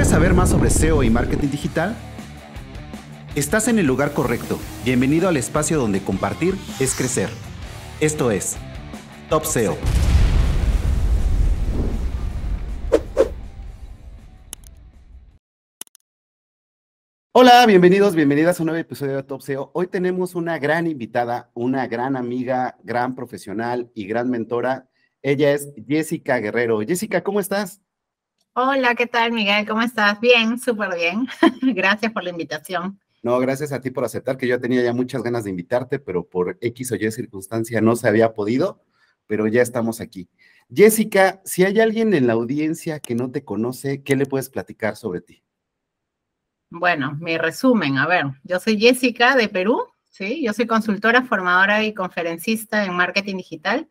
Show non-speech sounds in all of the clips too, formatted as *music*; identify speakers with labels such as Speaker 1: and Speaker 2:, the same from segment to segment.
Speaker 1: ¿Quieres saber más sobre SEO y marketing digital? Estás en el lugar correcto. Bienvenido al espacio donde compartir es crecer. Esto es Top SEO. Hola, bienvenidos, bienvenidas a un nuevo episodio de Top SEO. Hoy tenemos una gran invitada, una gran amiga, gran profesional y gran mentora. Ella es Jessica Guerrero. Jessica, ¿cómo estás?
Speaker 2: Hola, ¿qué tal, Miguel? ¿Cómo estás? Bien, súper bien. *laughs* Gracias por la invitación.
Speaker 1: No, gracias a ti por aceptar, que yo tenía ya muchas ganas de invitarte, pero por X o Y circunstancia no se había podido, pero ya estamos aquí. Jessica, si hay alguien en la audiencia que no te conoce, ¿qué le puedes platicar sobre ti?
Speaker 2: Bueno, mi resumen, a ver, yo soy Jessica de Perú, ¿sí? Yo soy consultora, formadora y conferencista en marketing digital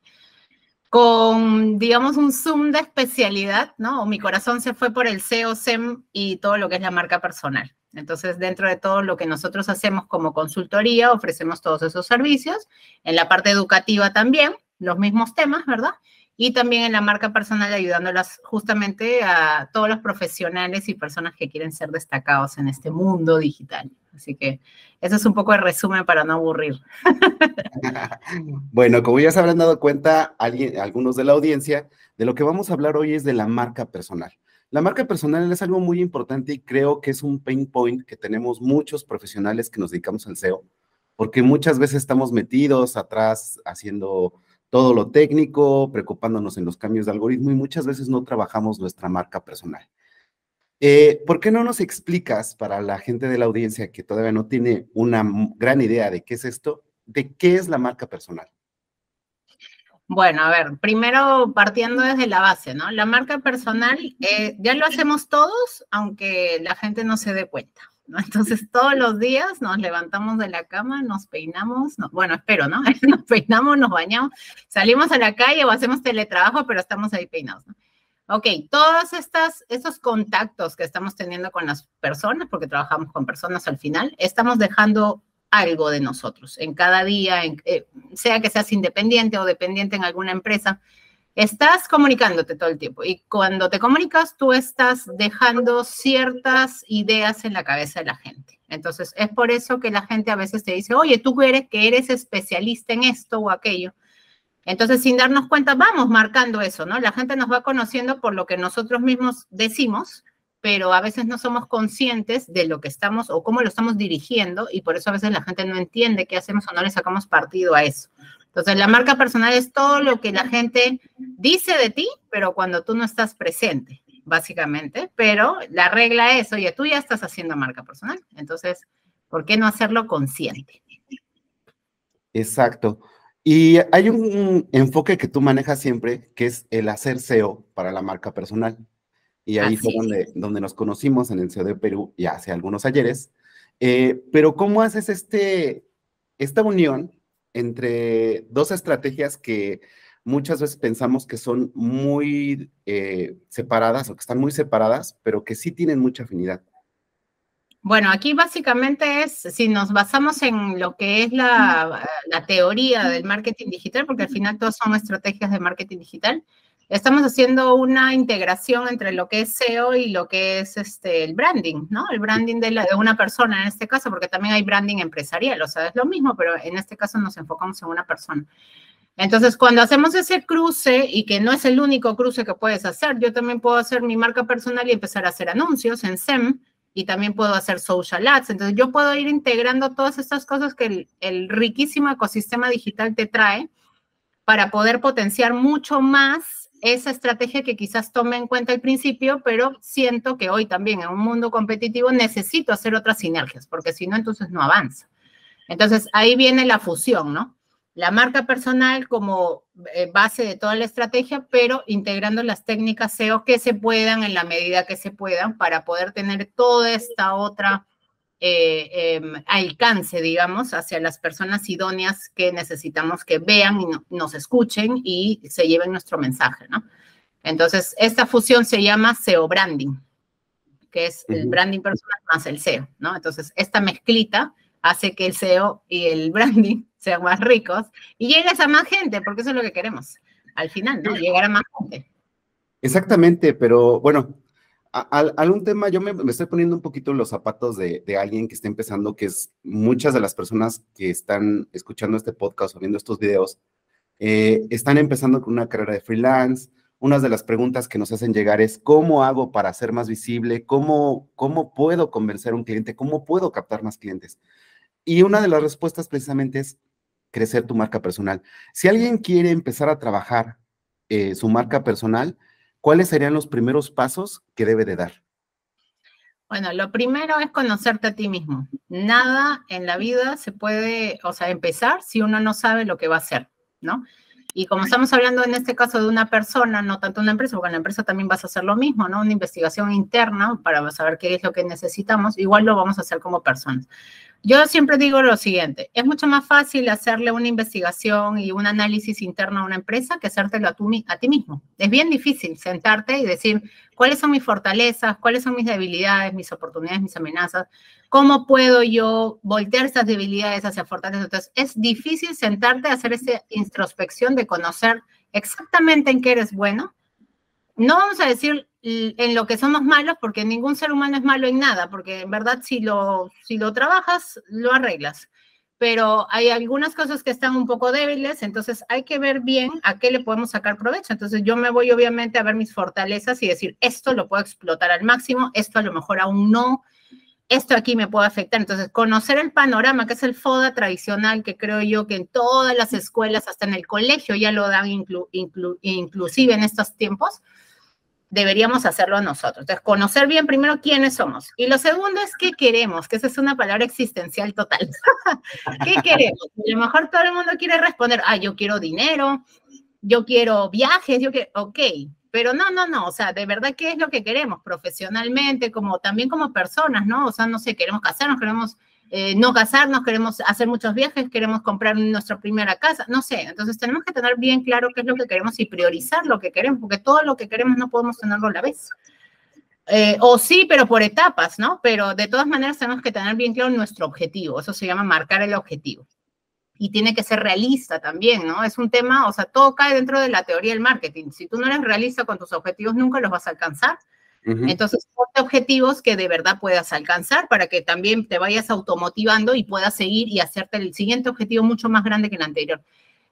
Speaker 2: con, digamos, un zoom de especialidad, ¿no? O mi corazón se fue por el SEO, SEM y todo lo que es la marca personal. Entonces, dentro de todo lo que nosotros hacemos como consultoría, ofrecemos todos esos servicios. En la parte educativa también, los mismos temas, ¿verdad? Y también en la marca personal, ayudándolas justamente a todos los profesionales y personas que quieren ser destacados en este mundo digital. Así que eso es un poco el resumen para no aburrir. *laughs*
Speaker 1: bueno, como ya se habrán dado cuenta algunos de la audiencia, de lo que vamos a hablar hoy es de la marca personal. La marca personal es algo muy importante y creo que es un pain point que tenemos muchos profesionales que nos dedicamos al SEO, porque muchas veces estamos metidos atrás haciendo todo lo técnico, preocupándonos en los cambios de algoritmo y muchas veces no trabajamos nuestra marca personal. Eh, ¿Por qué no nos explicas para la gente de la audiencia que todavía no tiene una gran idea de qué es esto, de qué es la marca personal?
Speaker 2: Bueno, a ver, primero partiendo desde la base, ¿no? La marca personal eh, ya lo hacemos todos, aunque la gente no se dé cuenta. ¿No? Entonces, todos los días nos levantamos de la cama, nos peinamos, bueno, espero, ¿no? *laughs* Nos peinamos, nos bañamos, salimos a la calle o hacemos teletrabajo, pero estamos ahí peinados, ¿no? Ok, todos estas, estos contactos que estamos teniendo con las personas, porque trabajamos con personas al final, estamos dejando algo de nosotros en cada día, eh, sea que seas independiente o dependiente en alguna empresa, estás comunicándote todo el tiempo y cuando te comunicas tú estás dejando ciertas ideas en la cabeza de la gente. Entonces es por eso que la gente a veces te dice, oye, tú eres que eres especialista en esto o aquello. Entonces, sin darnos cuenta, vamos marcando eso, ¿no? La gente nos va conociendo por lo que nosotros mismos decimos, pero a veces no somos conscientes de lo que estamos o cómo lo estamos dirigiendo y por eso a veces la gente no entiende qué hacemos o no le sacamos partido a eso. Entonces, la marca personal es todo lo que la gente dice de ti, pero cuando tú no estás presente, básicamente. Pero la regla es, oye, tú ya estás haciendo marca personal, entonces, ¿por qué no hacerlo consciente?
Speaker 1: Exacto. Y hay un enfoque que tú manejas siempre, que es el hacer SEO para la marca personal. Y ahí fue donde, donde, nos conocimos en el SEO de Perú ya hace algunos ayeres. Eh, pero ¿cómo haces este, esta unión entre dos estrategias que muchas veces pensamos que son muy eh, separadas o que están muy separadas, pero que sí tienen mucha afinidad?
Speaker 2: Bueno, aquí básicamente es, si nos basamos en lo que es la, teoría del marketing digital, porque al final todas son estrategias de marketing digital, estamos haciendo una integración entre lo que es SEO y lo que es este, el branding, ¿no? El branding de, de una persona en este caso, porque también hay branding empresarial, o sea, es lo mismo, pero en este caso nos enfocamos en una persona. Entonces, cuando hacemos ese cruce y que no es el único cruce que puedes hacer, yo también puedo hacer mi marca personal y empezar a hacer anuncios en SEM, y también puedo hacer social ads. Entonces yo puedo ir integrando todas estas cosas que el, riquísimo ecosistema digital te trae para poder potenciar mucho más esa estrategia que quizás tome en cuenta al principio, pero siento que hoy también en un mundo competitivo necesito hacer otras sinergias, porque si no, entonces no avanza. Entonces ahí viene la fusión, ¿no? la marca personal como eh, base de toda la estrategia, pero integrando las técnicas SEO que se puedan en la medida que se puedan para poder tener toda esta otra eh, em, alcance, digamos, hacia las personas idóneas que necesitamos que vean y nos escuchen y se lleven nuestro mensaje, ¿no? Entonces, esta fusión se llama SEO branding, que es el branding personal más el SEO, ¿no? Entonces, esta mezclita hace que el SEO y el *laughs* branding sean más ricos y llegues a más gente, porque eso es lo que queremos al final, ¿no? Llegar a más gente.
Speaker 1: Exactamente, pero bueno, algún tema, yo me, estoy poniendo un poquito los zapatos de, alguien que está empezando, que es muchas de las personas que están escuchando este podcast o viendo estos videos, eh, están empezando con una carrera de freelance. Una de las preguntas que nos hacen llegar es, ¿cómo hago para ser más visible? ¿Cómo, cómo puedo convencer a un cliente? ¿Cómo puedo captar más clientes? Y una de las respuestas precisamente es crecer tu marca personal. Si alguien quiere empezar a trabajar eh, su marca personal, ¿cuáles serían los primeros pasos que debe de dar?
Speaker 2: Bueno, lo primero es conocerte a ti mismo. Nada en la vida se puede, o sea, empezar si uno no sabe lo que va a hacer, ¿no? Y como estamos hablando en este caso de una persona, no tanto una empresa, porque en la empresa también vas a hacer lo mismo, ¿no? Una investigación interna para saber qué es lo que necesitamos, igual lo vamos a hacer como personas. Yo siempre digo lo siguiente, es mucho más fácil hacerle una investigación y un análisis interno a una empresa que hacértelo a, a ti mismo. Es bien difícil sentarte y decir cuáles son mis fortalezas, cuáles son mis debilidades, mis oportunidades, mis amenazas, cómo puedo yo voltear esas debilidades hacia fortalezas. Entonces, es difícil sentarte a hacer esa introspección de conocer exactamente en qué eres bueno. No vamos a decir en lo que somos malos, porque ningún ser humano es malo en nada, porque en verdad si lo, si lo trabajas, lo arreglas. Pero hay algunas cosas que están un poco débiles, entonces hay que ver bien a qué le podemos sacar provecho. Entonces yo me voy obviamente a ver mis fortalezas y decir, esto lo puedo explotar al máximo, esto a lo mejor aún no, esto aquí me puede afectar. Entonces, conocer el panorama, que es el FODA tradicional, que creo yo que en todas las escuelas, hasta en el colegio ya lo dan inclusive en estos tiempos, deberíamos hacerlo nosotros. Entonces, conocer bien primero quiénes somos. Y lo segundo es qué queremos, que esa es una palabra existencial total. *laughs* ¿Qué queremos? A lo mejor todo el mundo quiere responder, ah, yo quiero dinero, yo quiero viajes, yo quiero, ok, pero no, no, no, o sea, de verdad, ¿qué es lo que queremos profesionalmente, como también como personas, ¿no? O sea, no sé, queremos casarnos, queremos eh, no casarnos, queremos hacer muchos viajes, queremos comprar nuestra primera casa, no sé. Entonces tenemos que tener bien claro qué es lo que queremos y priorizar lo que queremos, porque todo lo que queremos no podemos tenerlo a la vez. Eh, o sí, pero por etapas, ¿no? Pero de todas maneras tenemos que tener bien claro nuestro objetivo. Eso se llama marcar el objetivo. Y tiene que ser realista también, ¿no? Es un tema, o sea, todo cae dentro de la teoría del marketing. Si tú no eres realista con tus objetivos, nunca los vas a alcanzar. Entonces, ponte objetivos que de verdad puedas alcanzar para que también te vayas automotivando y puedas seguir y hacerte el siguiente objetivo mucho más grande que el anterior.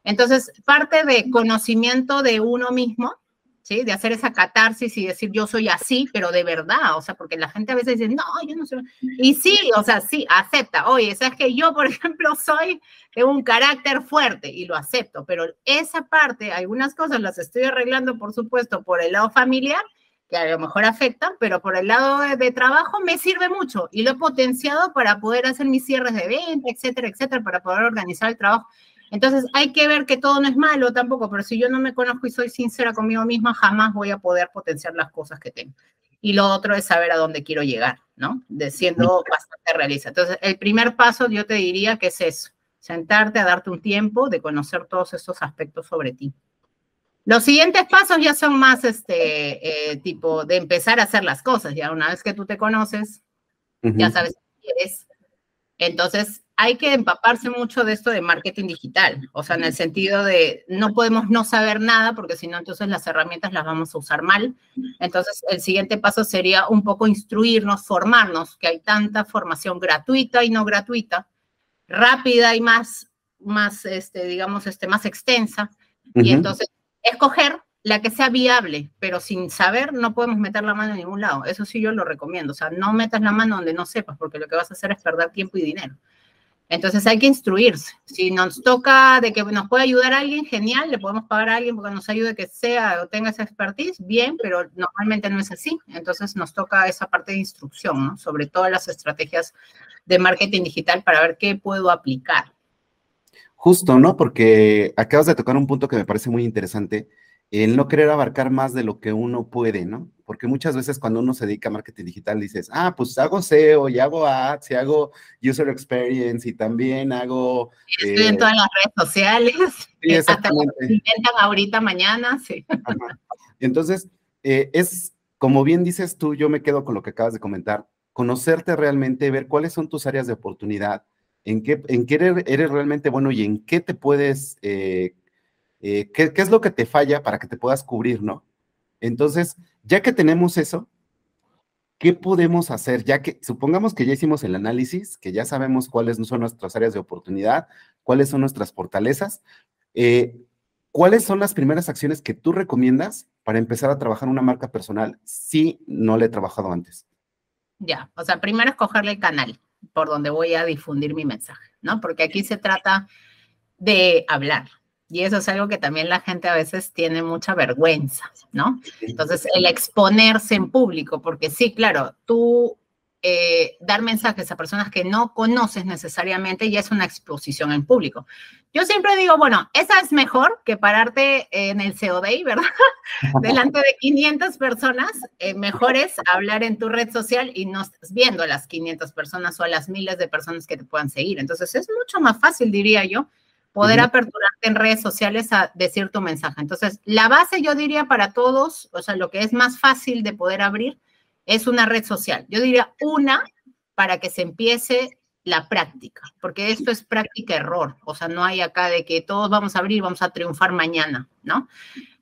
Speaker 2: Entonces, parte de conocimiento de uno mismo, ¿sí? De hacer esa catarsis y decir yo soy así, pero de verdad, o sea, porque la gente a veces dice, no, yo no soy. Y sí, o sea, sí, acepta. Oye, sabes que yo, por *laughs* ejemplo, soy de un carácter fuerte y lo acepto, pero esa parte, algunas cosas las estoy arreglando, por supuesto, por el lado familiar que a lo mejor afectan, pero por el lado de, trabajo me sirve mucho y lo he potenciado para poder hacer mis cierres de venta, etcétera, etcétera, para poder organizar el trabajo. Entonces hay que ver que todo no es malo tampoco, pero si yo no me conozco y soy sincera conmigo misma, jamás voy a poder potenciar las cosas que tengo. Y lo otro es saber a dónde quiero llegar, ¿no? De siendo bastante realista. Entonces, el primer paso yo te diría que es eso, sentarte a darte un tiempo de conocer todos estos aspectos sobre ti. Los siguientes pasos ya son más, este, eh, tipo, de empezar a hacer las cosas. Ya una vez que tú te conoces, ya sabes qué quieres. Entonces, hay que empaparse mucho de esto de marketing digital. O sea, en el sentido de no podemos no saber nada, porque si no, entonces las herramientas las vamos a usar mal. Entonces, el siguiente paso sería un poco instruirnos, formarnos, que hay tanta formación gratuita y no gratuita, rápida y más, más este, digamos, este, más extensa. Y entonces escoger la que sea viable, pero sin saber no podemos meter la mano en ningún lado. Eso sí yo lo recomiendo. O sea, no metas la mano donde no sepas, porque lo que vas a hacer es perder tiempo y dinero. Entonces hay que instruirse. Si nos toca de que nos puede ayudar alguien, genial, le podemos pagar a alguien porque nos ayude que sea o tenga esa expertise, bien, pero normalmente no es así. Entonces nos toca esa parte de instrucción. Sobre todas las estrategias de marketing digital para ver qué puedo aplicar.
Speaker 1: Justo, ¿no? Porque acabas de tocar un punto que me parece muy interesante, el no querer abarcar más de lo que uno puede, ¿no? Porque muchas veces cuando uno se dedica a marketing digital dices, ah, pues hago SEO y hago ads y hago user experience y también hago...
Speaker 2: Estoy en eh, todas las redes sociales. *laughs* Sí, exactamente. Hasta ahorita, mañana, sí.
Speaker 1: Entonces, eh, es, como bien dices tú, yo me quedo con lo que acabas de comentar, conocerte realmente, ver cuáles son tus áreas de oportunidad, en qué, en qué eres, realmente bueno y en qué te puedes, eh, eh, qué, es lo que te falla para que te puedas cubrir, ¿no? Entonces, ya que tenemos eso, ¿qué podemos hacer? Ya que supongamos que ya hicimos el análisis, que ya sabemos cuáles son nuestras áreas de oportunidad, cuáles son nuestras fortalezas, eh, ¿cuáles son las primeras acciones que tú recomiendas para empezar a trabajar una marca personal si no le he trabajado antes?
Speaker 2: Ya, o sea, primero escogerle el canal por donde voy a difundir mi mensaje, ¿no? Porque aquí se trata de hablar. Y eso es algo que también la gente a veces tiene mucha vergüenza, ¿no? Entonces, el exponerse en público, porque sí, claro, tú eh, dar mensajes a personas que no conoces necesariamente ya es una exposición en público. Yo siempre digo, bueno, esa es mejor que pararte en el CODI, ¿verdad? *laughs* Delante de 500 personas, eh, mejor es hablar en tu red social y no estás viendo a las 500 personas o a las miles de personas que te puedan seguir. Entonces, es mucho más fácil, diría yo, poder aperturarte en redes sociales a decir tu mensaje. Entonces, la base yo diría para todos, o sea, lo que es más fácil de poder abrir es una red social. Yo diría una para que se empiece la práctica, porque esto es práctica-error, o sea, no hay acá de que todos vamos a abrir, vamos a triunfar mañana, ¿no?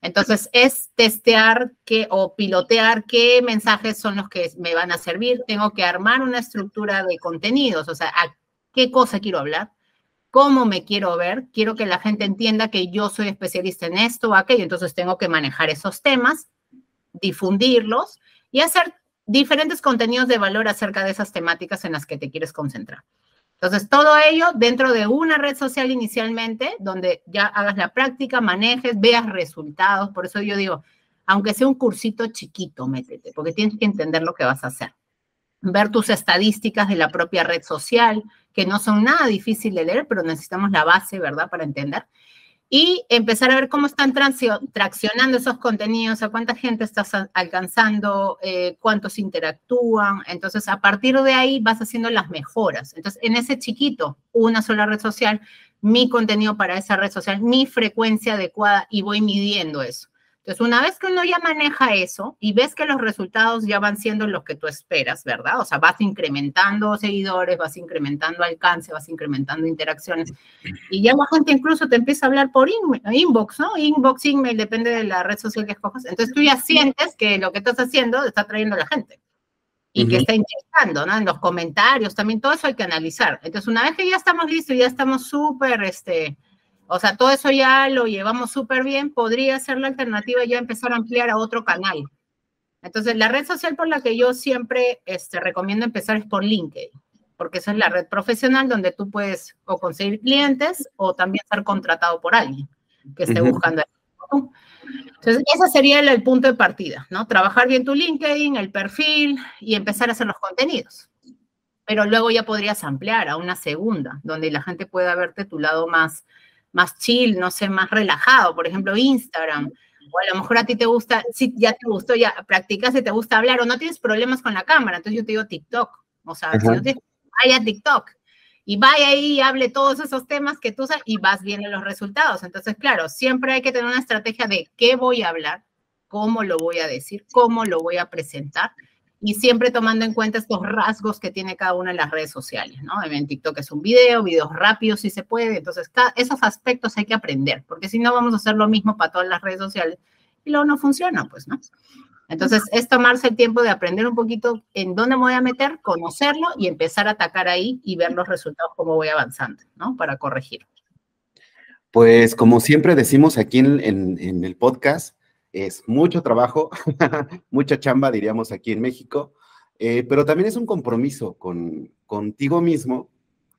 Speaker 2: Entonces, es testear qué o pilotear qué mensajes son los que me van a servir. Tengo que armar una estructura de contenidos, o sea, a qué cosa quiero hablar, cómo me quiero ver, quiero que la gente entienda que yo soy especialista en esto o aquello, entonces tengo que manejar esos temas, difundirlos y hacer diferentes contenidos de valor acerca de esas temáticas en las que te quieres concentrar. Entonces, todo ello dentro de una red social inicialmente, donde ya hagas la práctica, manejes, veas resultados. Por eso yo digo, aunque sea un cursito chiquito, métete, porque tienes que entender lo que vas a hacer ver tus estadísticas de la propia red social, que no son nada difícil de leer, pero necesitamos la base, ¿verdad?, para entender. Y empezar a ver cómo están traccionando esos contenidos, a cuánta gente estás alcanzando, eh, cuántos interactúan. Entonces, a partir de ahí vas haciendo las mejoras. Entonces, en ese chiquito, una sola red social, mi contenido para esa red social, mi frecuencia adecuada y voy midiendo eso. Entonces, una vez que uno ya maneja eso y ves que los resultados ya van siendo los que tú esperas, ¿verdad? O sea, vas incrementando seguidores, vas incrementando alcance, vas incrementando interacciones y ya la gente incluso te empieza a hablar por inbox, ¿no? Inbox, email, depende de la red social que escojas. Entonces, tú ya sientes que lo que estás haciendo está trayendo a la gente y que está interesando, ¿no? En los comentarios también, todo eso hay que analizar. Entonces, una vez que ya estamos listos, ya estamos súper, este, o sea, todo eso ya lo llevamos súper bien, podría ser la alternativa ya empezar a ampliar a otro canal. Entonces, la red social por la que yo siempre este, recomiendo empezar es por LinkedIn, porque esa es la red profesional donde tú puedes o conseguir clientes o también ser contratado por alguien que esté buscando. Entonces, ese sería el, el, punto de partida, ¿no? Trabajar bien tu LinkedIn, el perfil y empezar a hacer los contenidos. Pero luego ya podrías ampliar a una segunda, donde la gente pueda verte tu lado más más chill, no sé, más relajado, por ejemplo, Instagram. O a lo mejor a ti te gusta, si ya te gustó, ya practicas y te gusta hablar o no tienes problemas con la cámara, entonces yo te digo TikTok. O sea, si no vaya TikTok y vaya ahí y hable todos esos temas que tú usas y vas viendo los resultados. Entonces, claro, siempre hay que tener una estrategia de qué voy a hablar, cómo lo voy a decir, cómo lo voy a presentar y siempre tomando en cuenta estos rasgos que tiene cada una de las redes sociales, ¿no? En TikTok es un video, videos rápidos si se puede, entonces esos aspectos hay que aprender, porque si no vamos a hacer lo mismo para todas las redes sociales y luego no funciona, pues, ¿no? Entonces es tomarse el tiempo de aprender un poquito en dónde me voy a meter, conocerlo y empezar a atacar ahí y ver los resultados, cómo voy avanzando, ¿no? Para corregir.
Speaker 1: Pues como siempre decimos aquí en, en el podcast, es mucho trabajo, *laughs* mucha chamba, diríamos aquí en México, eh, pero también es un compromiso con, contigo mismo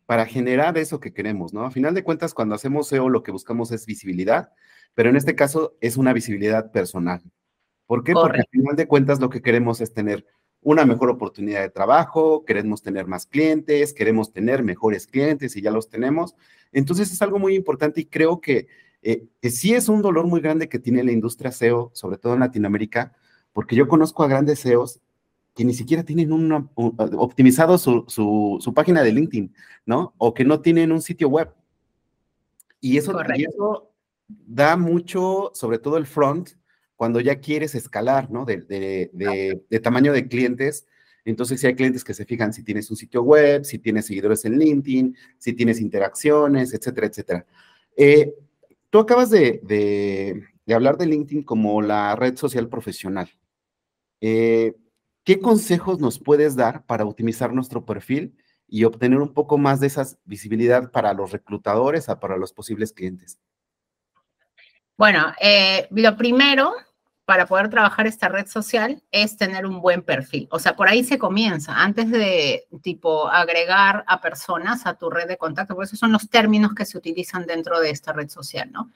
Speaker 1: para generar eso que queremos, ¿no? A final de cuentas, cuando hacemos SEO, lo que buscamos es visibilidad, pero en este caso es una visibilidad personal. ¿Por qué? Porque al final de cuentas lo que queremos es tener una mejor oportunidad de trabajo, queremos tener más clientes, queremos tener mejores clientes y ya los tenemos. Entonces es algo muy importante y creo que eh, que sí es un dolor muy grande que tiene la industria SEO, sobre todo en Latinoamérica, porque yo conozco a grandes SEOs que ni siquiera tienen un, optimizado su, página de LinkedIn, ¿no? O que no tienen un sitio web. Y eso, eso da mucho, sobre todo el front, cuando ya quieres escalar, ¿no? De, de, tamaño de clientes. Entonces, si hay clientes que se fijan si tienes un sitio web, si tienes seguidores en LinkedIn, si tienes interacciones, etcétera, etcétera. Eh, Tú acabas de, hablar de LinkedIn como la red social profesional. Eh, ¿qué consejos nos puedes dar para optimizar nuestro perfil y obtener un poco más de esa visibilidad para los reclutadores, para los posibles clientes?
Speaker 2: Bueno, eh, lo primero para poder trabajar esta red social es tener un buen perfil. O sea, por ahí se comienza, antes de tipo agregar a personas a tu red de contacto, por eso son los términos que se utilizan dentro de esta red social, ¿no?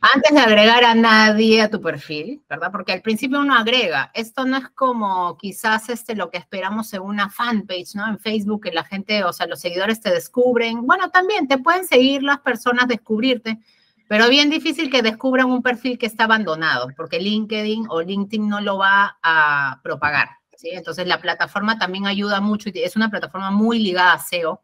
Speaker 2: Antes de agregar a nadie a tu perfil, ¿verdad? Porque al principio uno agrega, esto no es como quizás este, lo que esperamos en una fanpage, ¿no? En Facebook, que la gente, o sea, los seguidores te descubren. Bueno, también te pueden seguir las personas, descubrirte, pero bien difícil que descubran un perfil que está abandonado, porque LinkedIn o LinkedIn no lo va a propagar. ¿sí? Entonces la plataforma también ayuda mucho, y es una plataforma muy ligada a SEO,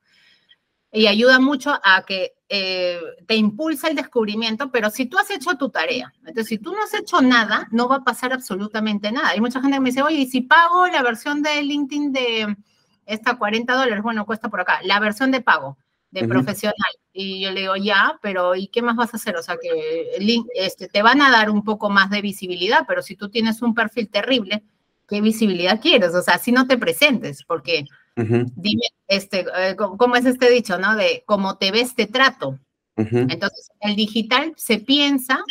Speaker 2: y ayuda mucho a que eh, te impulsa el descubrimiento, pero si tú has hecho tu tarea, entonces si tú no has hecho nada, no va a pasar absolutamente nada. Hay mucha gente que me dice, oye, ¿y si pago la versión de LinkedIn de esta 40 dólares? Bueno, cuesta por acá, la versión de pago de profesional. Y yo le digo, ya, pero ¿y qué más vas a hacer? O sea, que este, te van a dar un poco más de visibilidad, pero si tú tienes un perfil terrible, ¿qué visibilidad quieres? O sea, si no te presentes, porque dime, este, eh, ¿cómo es este dicho, no? De cómo te ves, te trato. Entonces, el digital se piensa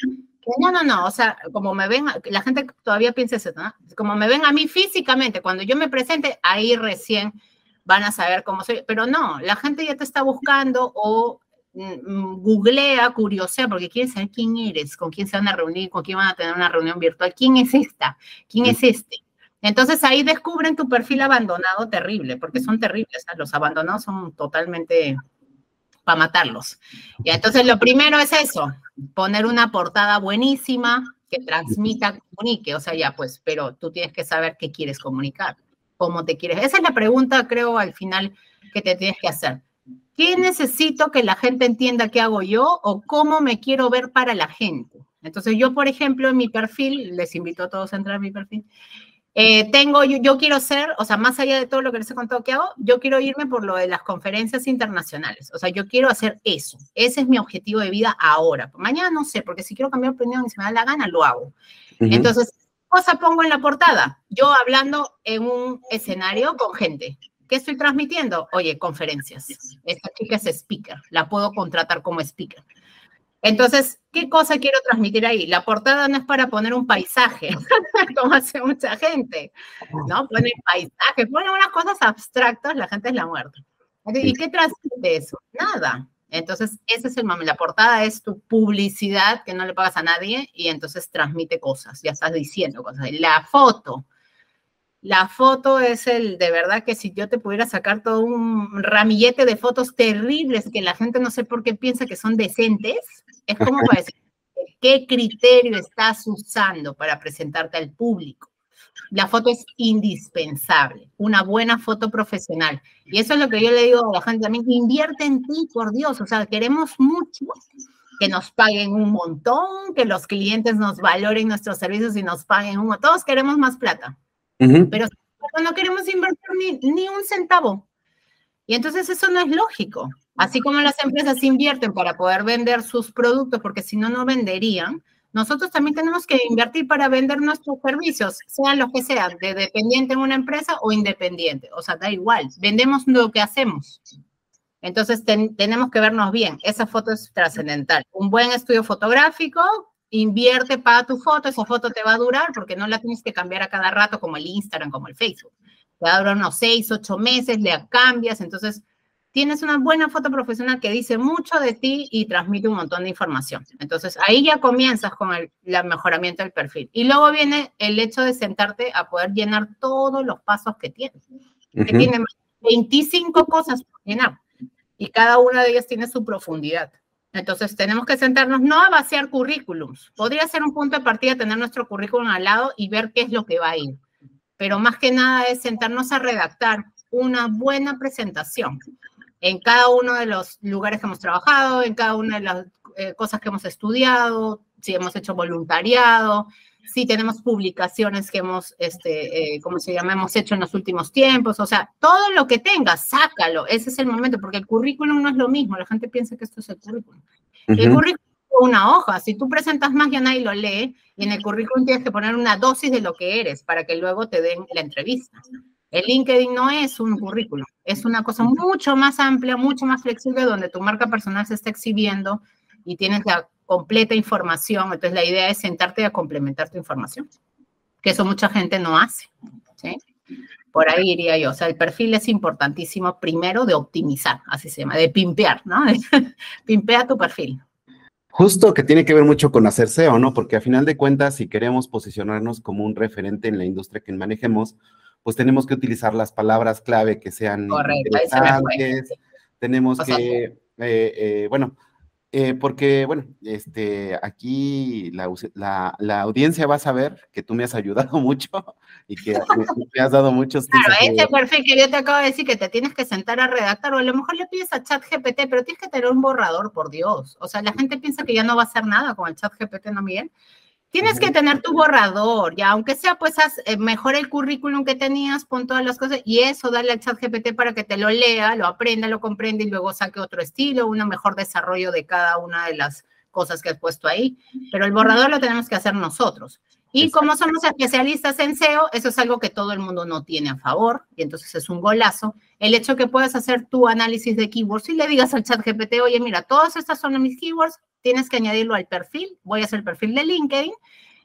Speaker 2: no, no, no, o sea, como me ven, la gente todavía piensa eso, ¿no? Como me ven a mí físicamente, cuando yo me presente, ahí recién van a saber cómo soy. Pero no, la gente ya te está buscando o googlea, curiosea, porque quiere saber quién eres, con quién se van a reunir, con quién van a tener una reunión virtual, quién es esta, quién es este. Entonces ahí descubren tu perfil abandonado terrible, porque son terribles, los abandonados son totalmente para matarlos. Y entonces lo primero es eso, poner una portada buenísima que transmita, comunique, o sea, ya pues, pero tú tienes que saber qué quieres comunicar cómo te quieres. Esa es la pregunta, creo, al final que te tienes que hacer. ¿Qué necesito que la gente entienda que hago yo o cómo me quiero ver para la gente? Entonces, yo, por ejemplo, en mi perfil, les invito a todos a entrar a mi perfil, eh, tengo, yo, yo, quiero ser, o sea, más allá de todo lo que les he contado que hago, yo quiero irme por lo de las conferencias internacionales. O sea, yo quiero hacer eso. Ese es mi objetivo de vida ahora. Mañana no sé, porque si quiero cambiar opinión y si me da la gana, lo hago. Entonces, cosa pongo en la portada? Yo hablando en un escenario con gente. ¿Qué estoy transmitiendo? Oye, conferencias. Esta chica es speaker, la puedo contratar como speaker. Entonces, ¿qué cosa quiero transmitir ahí? La portada no es para poner un paisaje, *laughs* como hace mucha gente, ¿no? Pone paisaje, pone unas cosas abstractas, la gente es la muerte. ¿Y qué transmite eso? Nada. Entonces, ese es el momento. La portada es tu publicidad que no le pagas a nadie y entonces transmite cosas, ya estás diciendo cosas. La foto. La foto es el, de verdad que si yo te pudiera sacar todo un ramillete de fotos terribles que la gente no sé por qué piensa que son decentes, es como para decir, ¿qué criterio estás usando para presentarte al público? la foto es indispensable, una buena foto profesional. Y eso es lo que yo le digo a la gente también, invierte en ti, por Dios, o sea, queremos mucho que nos paguen un montón, que los clientes nos valoren nuestros servicios y nos paguen un montón, todos queremos más plata, pero no queremos invertir ni, ni un centavo. Y entonces eso no es lógico. Así como las empresas invierten para poder vender sus productos, porque si no, no venderían, nosotros también tenemos que invertir para vender nuestros servicios, sean los que sean, de dependiente en una empresa o independiente. O sea, da igual, vendemos lo que hacemos. Entonces tenemos que vernos bien. Esa foto es trascendental. Un buen estudio fotográfico, invierte para tu foto, esa foto te va a durar porque no la tienes que cambiar a cada rato como el Instagram, como el Facebook. Te va a durar unos seis, ocho meses, le cambias. Entonces, tienes una buena foto profesional que dice mucho de ti y transmite un montón de información. Entonces, ahí ya comienzas con el, mejoramiento del perfil. Y luego viene el hecho de sentarte a poder llenar todos los pasos que tienes. Que tiene 25 cosas por llenar y cada una de ellas tiene su profundidad. Entonces, tenemos que sentarnos no a vaciar currículums. Podría ser un punto de partida tener nuestro currículum al lado y ver qué es lo que va a ir. Pero más que nada es sentarnos a redactar una buena presentación en cada uno de los lugares que hemos trabajado, en cada una de las eh, cosas que hemos estudiado, si hemos hecho voluntariado, si tenemos publicaciones que hemos, este, eh, ¿cómo se llama? Hemos hecho en los últimos tiempos, o sea, todo lo que tengas, sácalo, ese es el momento, porque el currículum no es lo mismo, la gente piensa que esto es el currículum. El currículum una hoja. Si tú presentas más, ya nadie lo lee. Y en el currículum tienes que poner una dosis de lo que eres para que luego te den la entrevista. El LinkedIn no es un currículum, es una cosa mucho más amplia, mucho más flexible, donde tu marca personal se está exhibiendo y tienes la completa información. Entonces, la idea es sentarte a complementar tu información, que eso mucha gente no hace. ¿sí? Por ahí iría yo. O sea, el perfil es importantísimo primero de optimizar, así se llama, de pimpear, ¿no? *laughs* Pimpea tu perfil.
Speaker 1: Justo que tiene que ver mucho con hacer SEO, ¿no? Porque a final de cuentas, si queremos posicionarnos como un referente en la industria que manejemos, pues tenemos que utilizar las palabras clave que sean interesantes. Tenemos que, eh, eh, bueno, eh, porque, bueno, este, aquí la, audiencia va a saber que tú me has ayudado *laughs* mucho y que me, has dado muchos
Speaker 2: tips. Claro, este perfil que yo te acabo de decir que te tienes que sentar a redactar, o a lo mejor le pides a ChatGPT, pero tienes que tener un borrador, por Dios. O sea, la gente piensa que ya no va a hacer nada con el ChatGPT, ¿no, Miguel? Tienes que tener tu borrador, ya, aunque sea, pues, haz, eh, mejor el currículum que tenías, pon todas las cosas y eso, dale al chat GPT para que te lo lea, lo aprenda, lo comprenda y luego saque otro estilo, un mejor desarrollo de cada una de las cosas que has puesto ahí. Pero el borrador lo tenemos que hacer nosotros. Y como somos especialistas en SEO, eso es algo que todo el mundo no tiene a favor, y entonces es un golazo. El hecho que puedas hacer tu análisis de keywords y le digas al chat GPT, oye, mira, todas estas son mis keywords, tienes que añadirlo al perfil, voy a hacer el perfil de LinkedIn,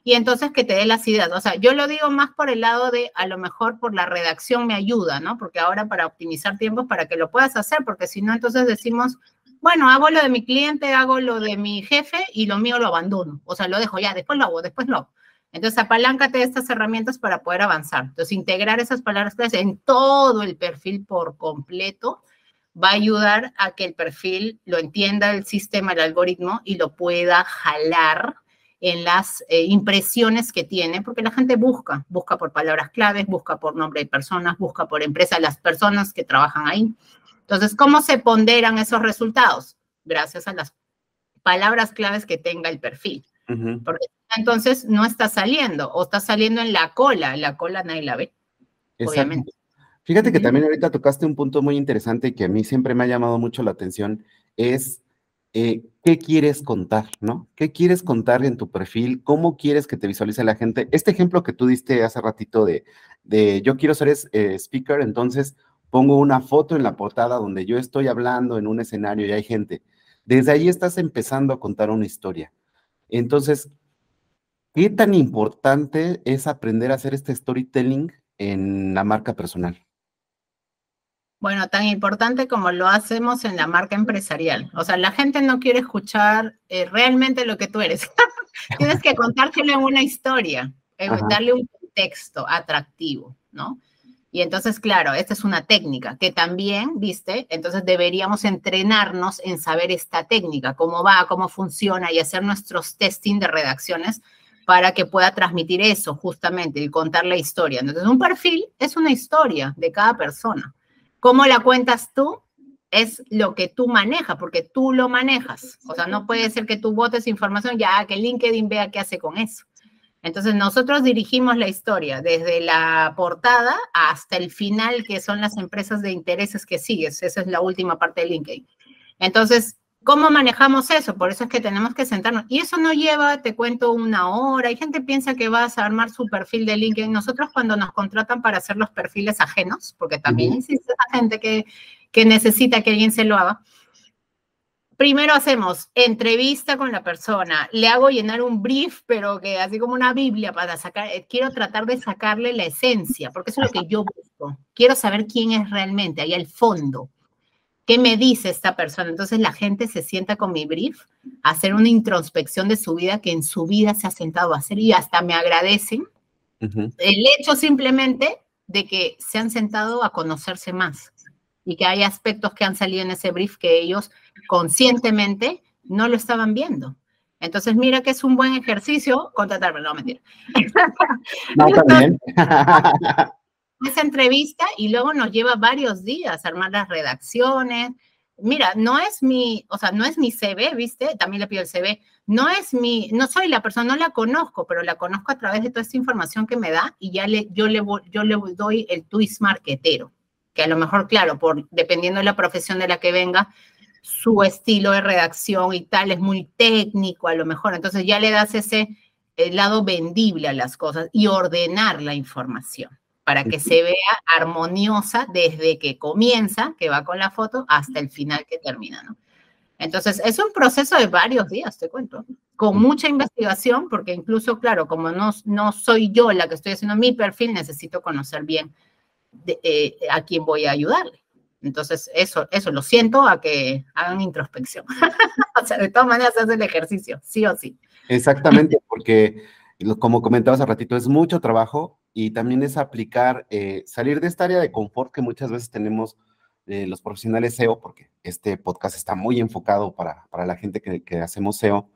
Speaker 2: y entonces que te dé las ideas. O sea, yo lo digo más por el lado de, a lo mejor por la redacción me ayuda, ¿no? Porque ahora para optimizar tiempos, para que lo puedas hacer, porque si no, entonces decimos, bueno, hago lo de mi cliente, hago lo de mi jefe y lo mío lo abandono. O sea, lo dejo ya, después lo hago, después lo hago. Entonces, apaláncate de estas herramientas para poder avanzar. Entonces, integrar esas palabras claves en todo el perfil por completo va a ayudar a que el perfil lo entienda el sistema, el algoritmo y lo pueda jalar en las eh, impresiones que tiene, porque la gente busca, busca por palabras claves, busca por nombre de personas, busca por empresa, las personas que trabajan ahí. Entonces, ¿cómo se ponderan esos resultados? Gracias a las palabras claves que tenga el perfil. Porque entonces no está saliendo o está saliendo en la cola, la cola nadie la ve, obviamente.
Speaker 1: Fíjate que también ahorita tocaste un punto muy interesante que a mí siempre me ha llamado mucho la atención, es eh, qué quieres contar, ¿no? ¿Qué quieres contar en tu perfil? ¿Cómo quieres que te visualice la gente? Este ejemplo que tú diste hace ratito de, de yo quiero ser eh, speaker, entonces pongo una foto en la portada donde yo estoy hablando en un escenario y hay gente. Desde ahí estás empezando a contar una historia. Entonces, ¿Qué tan importante es aprender a hacer este storytelling en la marca personal?
Speaker 2: Bueno, tan importante como lo hacemos en la marca empresarial. O sea, la gente no quiere escuchar eh, realmente lo que tú eres. *laughs* Tienes que contártelo en una historia, darle un contexto atractivo, ¿no? Y entonces, claro, esta es una técnica que también, viste, entonces deberíamos entrenarnos en saber esta técnica, cómo va, cómo funciona y hacer nuestros testing de redacciones para que pueda transmitir eso justamente y contar la historia. Entonces, un perfil es una historia de cada persona. ¿Cómo la cuentas tú? Es lo que tú manejas, porque tú lo manejas. O sea, no puede ser que tú votes información ya que LinkedIn vea qué hace con eso. Entonces, nosotros dirigimos la historia desde la portada hasta el final, que son las empresas de intereses que sigues. Esa es la última parte de LinkedIn. Entonces, ¿Cómo manejamos eso? Por eso es que tenemos que sentarnos. Y eso no lleva, te cuento, una hora. Hay gente que piensa que vas a armar su perfil de LinkedIn. Nosotros cuando nos contratan para hacer los perfiles ajenos, porque también existe esa gente que, que necesita que alguien se lo haga, primero hacemos entrevista con la persona, le hago llenar un brief, pero que así como una Biblia para sacar, eh, quiero tratar de sacarle la esencia, porque eso es lo que yo busco. Quiero saber quién es realmente, ahí al fondo. ¿Qué me dice esta persona? Entonces la gente se sienta con mi brief a hacer una introspección de su vida que en su vida se ha sentado a hacer y hasta me agradecen el hecho simplemente de que se han sentado a conocerse más y que hay aspectos que han salido en ese brief que ellos conscientemente no lo estaban viendo. Entonces, mira que es un buen ejercicio contratarme, no mentira. No, también. Esa entrevista y luego nos lleva varios días armar las redacciones. Mira, no es mi, o sea, no es mi CV, ¿viste? También le pido el CV. No es mi, no soy la persona, no la conozco, pero la conozco a través de toda esta información que me da y ya le, yo le, yo le doy el twist marketero, que a lo mejor, claro, por, dependiendo de la profesión de la que venga, su estilo de redacción y tal es muy técnico a lo mejor. Entonces ya le das ese lado vendible a las cosas y ordenar la información para que se vea armoniosa desde que comienza, que va con la foto, hasta el final que termina, ¿no? Entonces, es un proceso de varios días, te cuento, con mucha investigación, porque incluso, claro, como no, no soy yo la que estoy haciendo mi perfil, necesito conocer bien eh, a quién voy a ayudarle. Entonces, eso, eso lo siento a que hagan introspección. *laughs* o sea, de todas maneras, hace el ejercicio, sí o sí.
Speaker 1: Exactamente, porque como comentaba hace ratito, es mucho trabajo y también es aplicar, eh, salir de esta área de confort que muchas veces tenemos eh, los profesionales SEO, porque este podcast está muy enfocado para, para la gente que, que, hacemos SEO,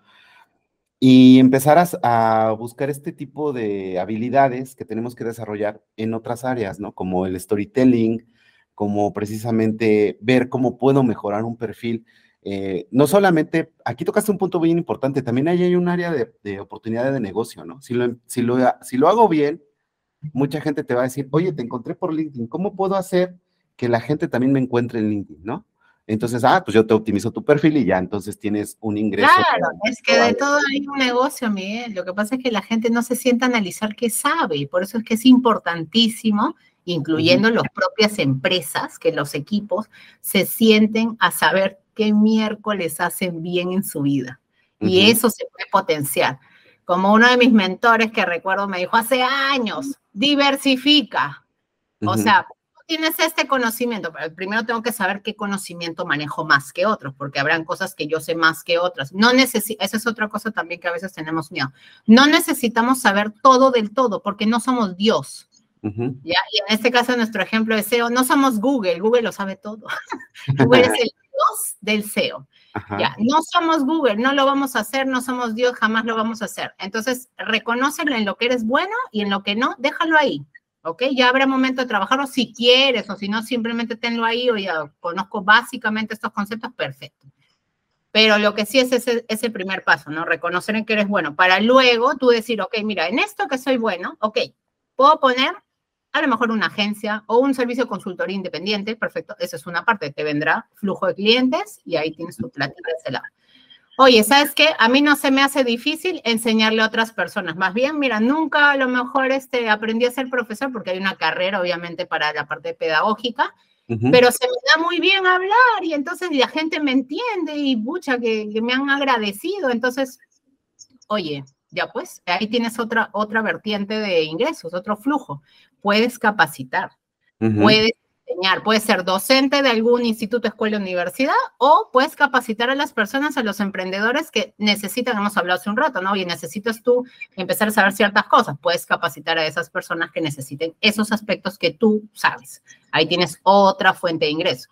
Speaker 1: y empezar a, buscar este tipo de habilidades que tenemos que desarrollar en otras áreas, ¿no? Como el storytelling, como precisamente ver cómo puedo mejorar un perfil. Eh, no solamente, aquí tocaste un punto bien importante, también hay un área de, de oportunidad de negocio, ¿no? Si lo, si, lo, si lo hago bien, mucha gente te va a decir, oye, te encontré por LinkedIn, ¿cómo puedo hacer que la gente también me encuentre en LinkedIn, ¿no? Entonces, ah, pues yo te optimizo tu perfil y ya, entonces tienes un ingreso.
Speaker 2: Claro, es que de todo hay un negocio, Miguel. Lo que pasa es que la gente no se sienta a analizar qué sabe, y por eso es que es importantísimo, incluyendo las propias empresas, que los equipos se sienten a saber qué miércoles hacen bien en su vida. Y eso se puede potenciar. Como uno de mis mentores que recuerdo me dijo hace años, diversifica. O sea, tienes este conocimiento, pero primero tengo que saber qué conocimiento manejo más que otros, porque habrán cosas que yo sé más que otras. No necesito, esa es otra cosa también que a veces tenemos miedo. No necesitamos saber todo del todo, porque no somos Dios. ¿ya? Y en este caso, nuestro ejemplo de SEO, no somos Google, Google lo sabe todo. *laughs* Google es el Dios del SEO. Ya, no somos Google, no lo vamos a hacer, no somos Dios, jamás lo vamos a hacer. Entonces, reconócelo en lo que eres bueno y en lo que no, déjalo ahí. ¿ok? Ya habrá momento de trabajarlo si quieres o si no, simplemente tenlo ahí o ya conozco básicamente estos conceptos, perfecto. Pero lo que sí es ese, ese primer paso, ¿no? Reconocer en que eres bueno, para luego tú decir, ok, mira, en esto que soy bueno, ok, puedo poner a lo mejor una agencia o un servicio de consultoría independiente, perfecto, esa es una parte, te vendrá flujo de clientes y ahí tienes tu platita de lado. Oye, ¿sabes qué? A mí no se me hace difícil enseñarle a otras personas. Más bien, mira, nunca a lo mejor este, aprendí a ser profesor porque hay una carrera, obviamente, para la parte pedagógica, pero se me da muy bien hablar y entonces la gente me entiende y mucha que, me han agradecido. Entonces, oye, ya pues, ahí tienes otra, otra vertiente de ingresos, otro flujo. Puedes capacitar, puedes enseñar, puedes ser docente de algún instituto, escuela, universidad, o puedes capacitar a las personas, a los emprendedores que necesitan, hemos hablado hace un rato, ¿no? Oye, necesitas tú empezar a saber ciertas cosas, puedes capacitar a esas personas que necesiten esos aspectos que tú sabes. Ahí tienes otra fuente de ingreso.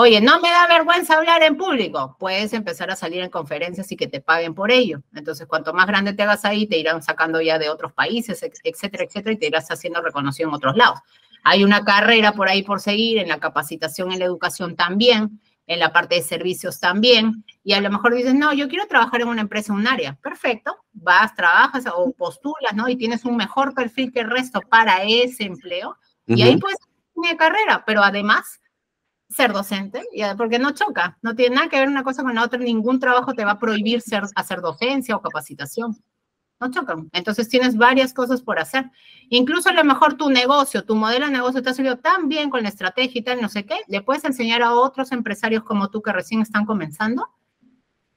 Speaker 2: Oye, no me da vergüenza hablar en público. Puedes empezar a salir en conferencias y que te paguen por ello. Entonces, cuanto más grande te hagas ahí, te irán sacando ya de otros países, etcétera, etcétera, y te irás haciendo reconocido en otros lados. Hay una carrera por ahí por seguir, en la capacitación, en la educación también, en la parte de servicios también, y a lo mejor dices, no, yo quiero trabajar en una empresa, en un área. Perfecto, vas, trabajas o postulas, ¿no? Y tienes un mejor perfil que el resto para ese empleo, y ahí puedes tener carrera, pero además ser docente, porque no choca, no tiene nada que ver una cosa con la otra, ningún trabajo te va a prohibir ser, hacer docencia o capacitación no chocan. Entonces tienes varias cosas por hacer. Incluso a lo mejor tu negocio, tu modelo de negocio te ha salido tan bien con la estrategia y tal, no sé qué, le puedes enseñar a otros empresarios como tú que recién están comenzando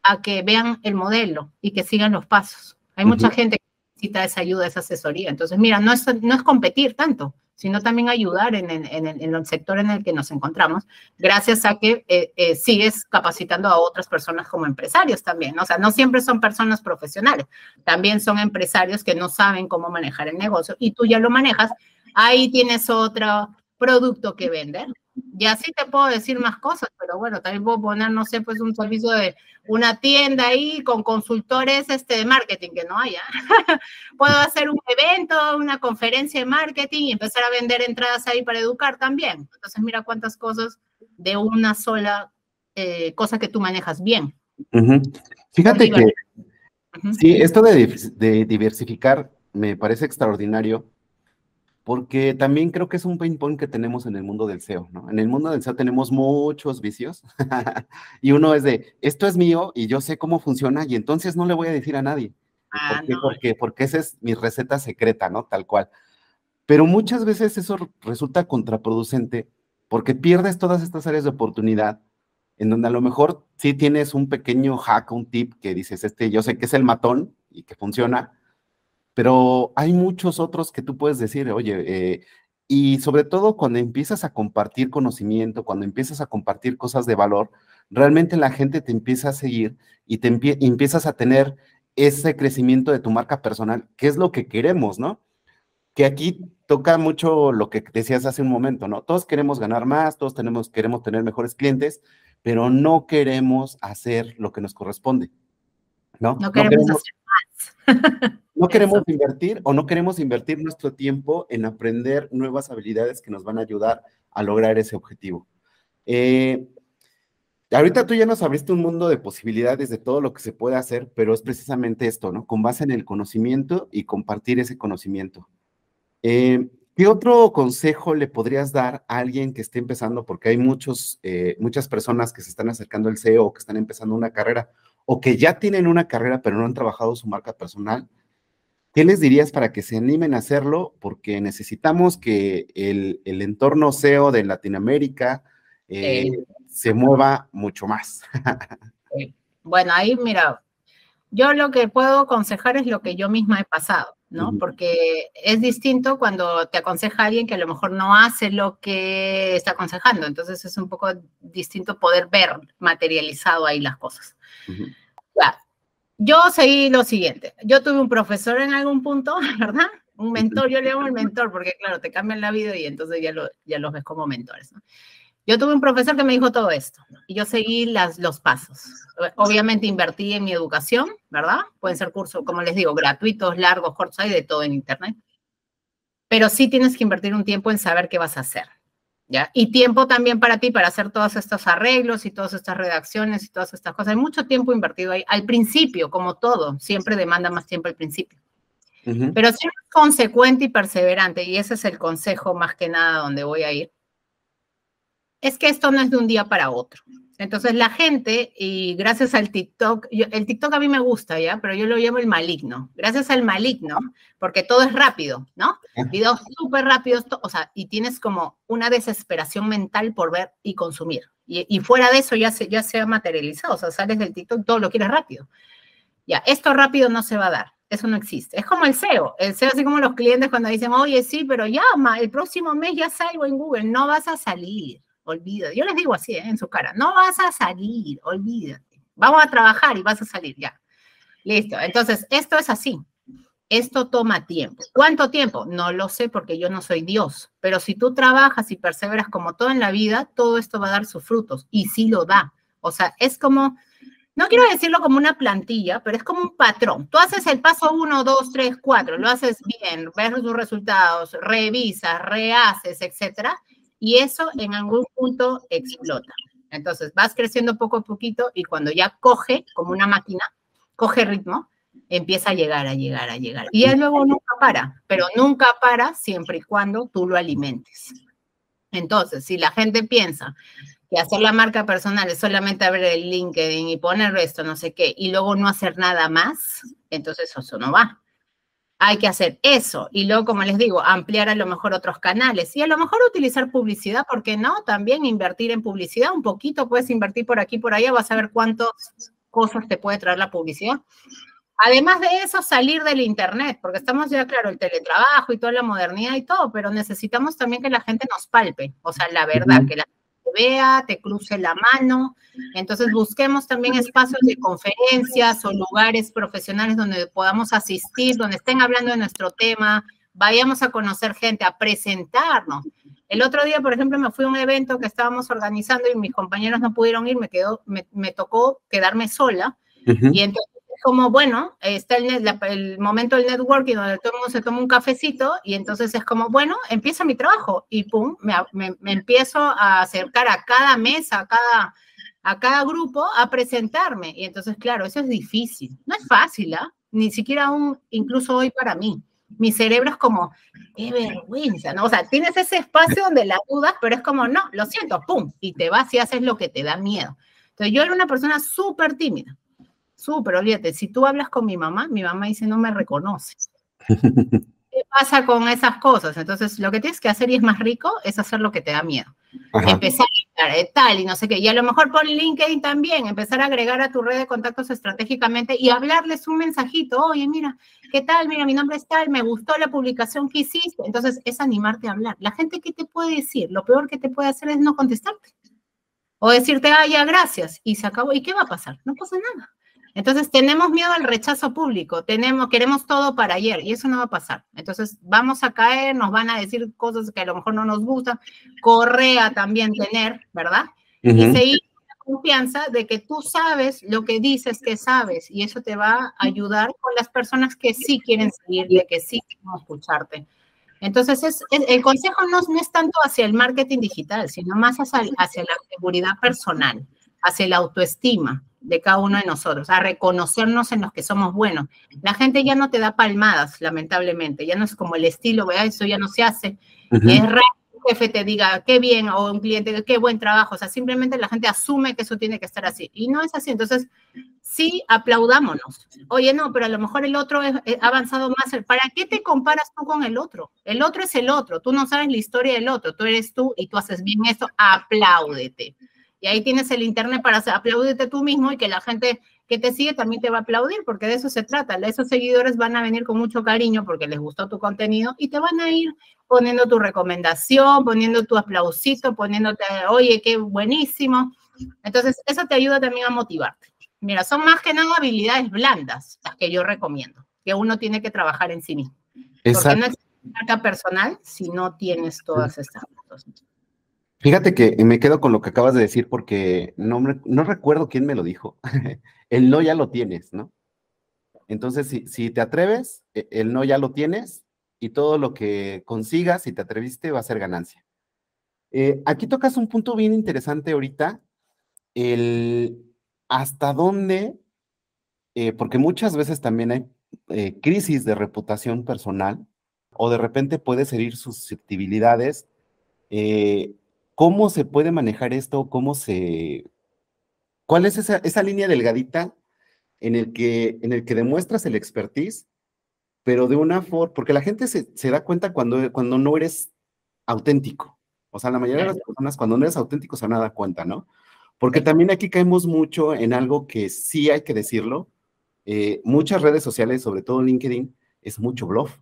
Speaker 2: a que vean el modelo y que sigan los pasos. Hay mucha gente que necesita esa ayuda, esa asesoría. Entonces, mira, no es, no es competir tanto, sino también ayudar en, el sector en el que nos encontramos, gracias a que eh, eh, sigues capacitando a otras personas como empresarios también. O sea, no siempre son personas profesionales, también son empresarios que no saben cómo manejar el negocio y tú ya lo manejas. Ahí tienes otro producto que vender y así te puedo decir más cosas, pero bueno, también puedo poner, no sé, pues un servicio de una tienda ahí con consultores este, de marketing, que no haya. *laughs* puedo hacer un evento, una conferencia de marketing y empezar a vender entradas ahí para educar también. Entonces, mira cuántas cosas de una sola eh, cosa que tú manejas bien.
Speaker 1: Fíjate que, sí, esto de, de diversificar me parece extraordinario porque también creo que es un pain point que tenemos en el mundo del SEO, ¿no? En el mundo del SEO tenemos muchos vicios *laughs* y uno es de, esto es mío y yo sé cómo funciona y entonces no le voy a decir a nadie.
Speaker 2: Ah,
Speaker 1: ¿Por qué?
Speaker 2: no.
Speaker 1: Porque, porque esa es mi receta secreta, ¿no? Tal cual. Pero muchas veces eso resulta contraproducente porque pierdes todas estas áreas de oportunidad en donde a lo mejor sí tienes un pequeño hack, un tip que dices, este, yo sé que es el matón y que funciona, pero hay muchos otros que tú puedes decir, oye, eh, y sobre todo cuando empiezas a compartir conocimiento, cuando empiezas a compartir cosas de valor, realmente la gente te empieza a seguir y te empie empiezas a tener ese crecimiento de tu marca personal, que es lo que queremos, ¿no? Que aquí toca mucho lo que decías hace un momento, ¿no? Todos queremos ganar más, todos tenemos, queremos tener mejores clientes, pero no queremos hacer lo que nos corresponde, ¿no?
Speaker 2: No queremos, no queremos hacer. *laughs*
Speaker 1: no queremos invertir o no queremos invertir nuestro tiempo en aprender nuevas habilidades que nos van a ayudar a lograr ese objetivo. Eh, ahorita tú ya nos abriste un mundo de posibilidades de todo lo que se puede hacer, pero es precisamente esto, ¿no? Con base en el conocimiento y compartir ese conocimiento. Eh, ¿Qué otro consejo le podrías dar a alguien que esté empezando? Porque hay muchos, eh, muchas personas que se están acercando al SEO o que están empezando una carrera o que ya tienen una carrera pero no han trabajado su marca personal. ¿Qué les dirías para que se animen a hacerlo? Porque necesitamos que el, el entorno SEO de Latinoamérica eh, eh. se mueva mucho más.
Speaker 2: bueno, ahí mira, yo lo que puedo aconsejar es lo que yo misma he pasado. ¿No? Porque es distinto cuando te aconseja alguien que a lo mejor no hace lo que está aconsejando. Entonces es un poco distinto poder ver materializado ahí las cosas. Uh -huh. Yo seguí lo siguiente. Yo tuve un profesor en algún punto, *laughs* ¿verdad? Un mentor, yo le llamo el mentor porque, claro, te cambian la vida y entonces ya, lo, ya los ves como mentores. ¿no? Yo tuve un profesor que me dijo todo esto y yo seguí las, los pasos. Obviamente invertí en mi educación, ¿verdad? Pueden ser cursos, como les digo, gratuitos, largos, cortos, hay de todo en Internet. Pero sí tienes que invertir un tiempo en saber qué vas a hacer, ¿ya? Y tiempo también para ti, para hacer todos estos arreglos y todas estas redacciones y todas estas cosas. Hay mucho tiempo invertido ahí. Al principio, como todo, siempre demanda más tiempo al principio. Uh -huh. Pero si eres consecuente y perseverante, y ese es el consejo más que nada donde voy a ir, es que esto no es de un día para otro. Entonces la gente, y gracias al TikTok, yo, el TikTok a mí me gusta, ¿ya? Pero yo lo llamo el maligno. Gracias al maligno, porque todo es rápido, ¿no? Videos súper rápidos, o sea, y tienes como una desesperación mental por ver y consumir. Y, y, fuera de eso ya se, ya se ha materializado, o sea, sales del TikTok, todo lo quieres rápido. Ya, esto rápido no se va a dar. Eso no existe. Es como el SEO. El SEO, así como los clientes cuando dicen, oye, sí, pero llama, el próximo mes ya salgo en Google. No vas a salir olvídate. Yo les digo así, ¿eh? en su cara, no vas a salir, olvídate. Vamos a trabajar y vas a salir ya. Listo. Entonces, esto es así. Esto toma tiempo. ¿Cuánto tiempo? No lo sé porque yo no soy Dios, pero si tú trabajas y perseveras como todo en la vida, todo esto va a dar sus frutos y sí lo da. O sea, es como, no quiero decirlo como una plantilla, pero es como un patrón. Tú haces el paso 1, 2, 3, 4, lo haces bien, ves tus resultados, revisas, rehaces, etcétera y eso en algún punto explota. Entonces vas creciendo poco a poquito y cuando ya coge, como una máquina, coge ritmo, empieza a llegar, a llegar, a llegar. Y luego nunca para, pero nunca para siempre y cuando tú lo alimentes. Entonces, si la gente piensa que hacer la marca personal es solamente abrir el LinkedIn y poner esto, no sé qué, y luego no hacer nada más, entonces eso no va hay que hacer eso. Y luego, como les digo, ampliar a lo mejor otros canales y a lo mejor utilizar publicidad, porque no, también invertir en publicidad un poquito, puedes invertir por aquí, por allá, vas a ver cuántas cosas te puede traer la publicidad. Además de eso, salir del Internet, porque estamos ya, claro, el teletrabajo y toda la modernidad y todo, pero necesitamos también que la gente nos palpe, o sea, la verdad, que la vea, te cruce la mano. Entonces busquemos también espacios de conferencias o lugares profesionales donde podamos asistir, donde estén hablando de nuestro tema, vayamos a conocer gente, a presentarnos. El otro día, por ejemplo, me fui a un evento que estábamos organizando y mis compañeros no pudieron ir, me, quedó, me, me tocó quedarme sola. Uh -huh. Y entonces como, bueno, está el, el, momento del networking donde todo el mundo se toma un cafecito y entonces es como, bueno, empieza mi trabajo y pum, me, me, me empiezo a acercar a cada mesa, a cada, a cada grupo a presentarme. Y entonces, claro, eso es difícil. No es fácil, ¿ah? ¿eh? Ni siquiera aún, incluso hoy para mí. mi cerebro es como, qué vergüenza, ¿no? O sea, tienes ese espacio donde la dudas, pero es como, no, lo siento, pum, y te vas y haces lo que te da miedo. Entonces, yo era una persona súper tímida, súper, olvídate, si tú hablas con mi mamá, mi mamá dice, no me reconoces. *laughs* ¿Qué pasa con esas cosas? Entonces, lo que tienes que hacer y es más rico es hacer lo que te da miedo. Empezar a eh, tal y no sé qué. Y a lo mejor por LinkedIn también, empezar a agregar a tu red de contactos estratégicamente y hablarles un mensajito. Oye, mira, ¿qué tal? Mira, mi nombre es tal, me gustó la publicación que hiciste. Entonces, es animarte a hablar. La gente, ¿qué te puede decir? Lo peor que te puede hacer es no contestarte. O decirte, ah, ya, gracias. Y se acabó. ¿Y qué va a pasar? No pasa nada. Entonces tenemos miedo al rechazo público, tenemos, queremos todo para ayer y eso no va a pasar. Entonces vamos a caer, nos van a decir cosas que a lo mejor no nos gustan, correa también tener, ¿verdad? Y seguir con la confianza de que tú sabes lo que dices que sabes y eso te va a ayudar con las personas que sí quieren seguirte, que sí quieren escucharte. Entonces, es, el consejo no, no, es tanto hacia el marketing digital, sino más hacia, hacia la seguridad personal, hacia la autoestima de cada uno de nosotros, a reconocernos en los que somos buenos. La gente ya no te da palmadas, lamentablemente, ya no es como el estilo, ¿verdad? eso ya no se hace. Es raro que un jefe te diga, qué bien, o un cliente, qué buen trabajo, o sea, simplemente la gente asume que eso tiene que estar así, y no es así, entonces sí aplaudámonos. Oye, no, pero a lo mejor el otro ha avanzado más. ¿Para qué te comparas tú con el otro? El otro es el otro, tú no sabes la historia del otro, tú eres tú y tú haces bien eso, apláudete. Y ahí tienes el internet para aplaudirte tú mismo y que la gente que te sigue también te va a aplaudir, porque de eso se trata. Esos seguidores van a venir con mucho cariño porque les gustó tu contenido y te van a ir poniendo tu recomendación, poniendo tu aplausito, poniéndote, oye, qué buenísimo. Entonces, eso te ayuda también a motivarte. Mira, son más que nada habilidades blandas las que yo recomiendo, que uno tiene que trabajar en sí mismo. Porque no es marca personal si no tienes todas estas cosas.
Speaker 1: Fíjate que me quedo con lo que acabas de decir porque no, no recuerdo quién me lo dijo. *laughs* el no ya lo tienes, ¿no? Entonces, si, te atreves, e, el no ya lo tienes y todo lo que consigas, si te atreviste, va a ser ganancia. Eh, aquí tocas un punto bien interesante ahorita, el hasta dónde, eh, porque muchas veces también hay eh, crisis de reputación personal o de repente puedes herir susceptibilidades ¿Cómo se puede manejar esto? ¿Cómo se... ¿Cuál es esa, esa línea delgadita en el, que, en el que demuestras el expertise, pero de una forma, porque la gente se, se, da cuenta cuando, cuando no eres auténtico. O sea, la mayoría de las personas cuando no eres auténtico se van a dar cuenta, ¿no? Porque también aquí caemos mucho en algo que sí hay que decirlo. Eh, muchas redes sociales, sobre todo LinkedIn, es mucho bluff.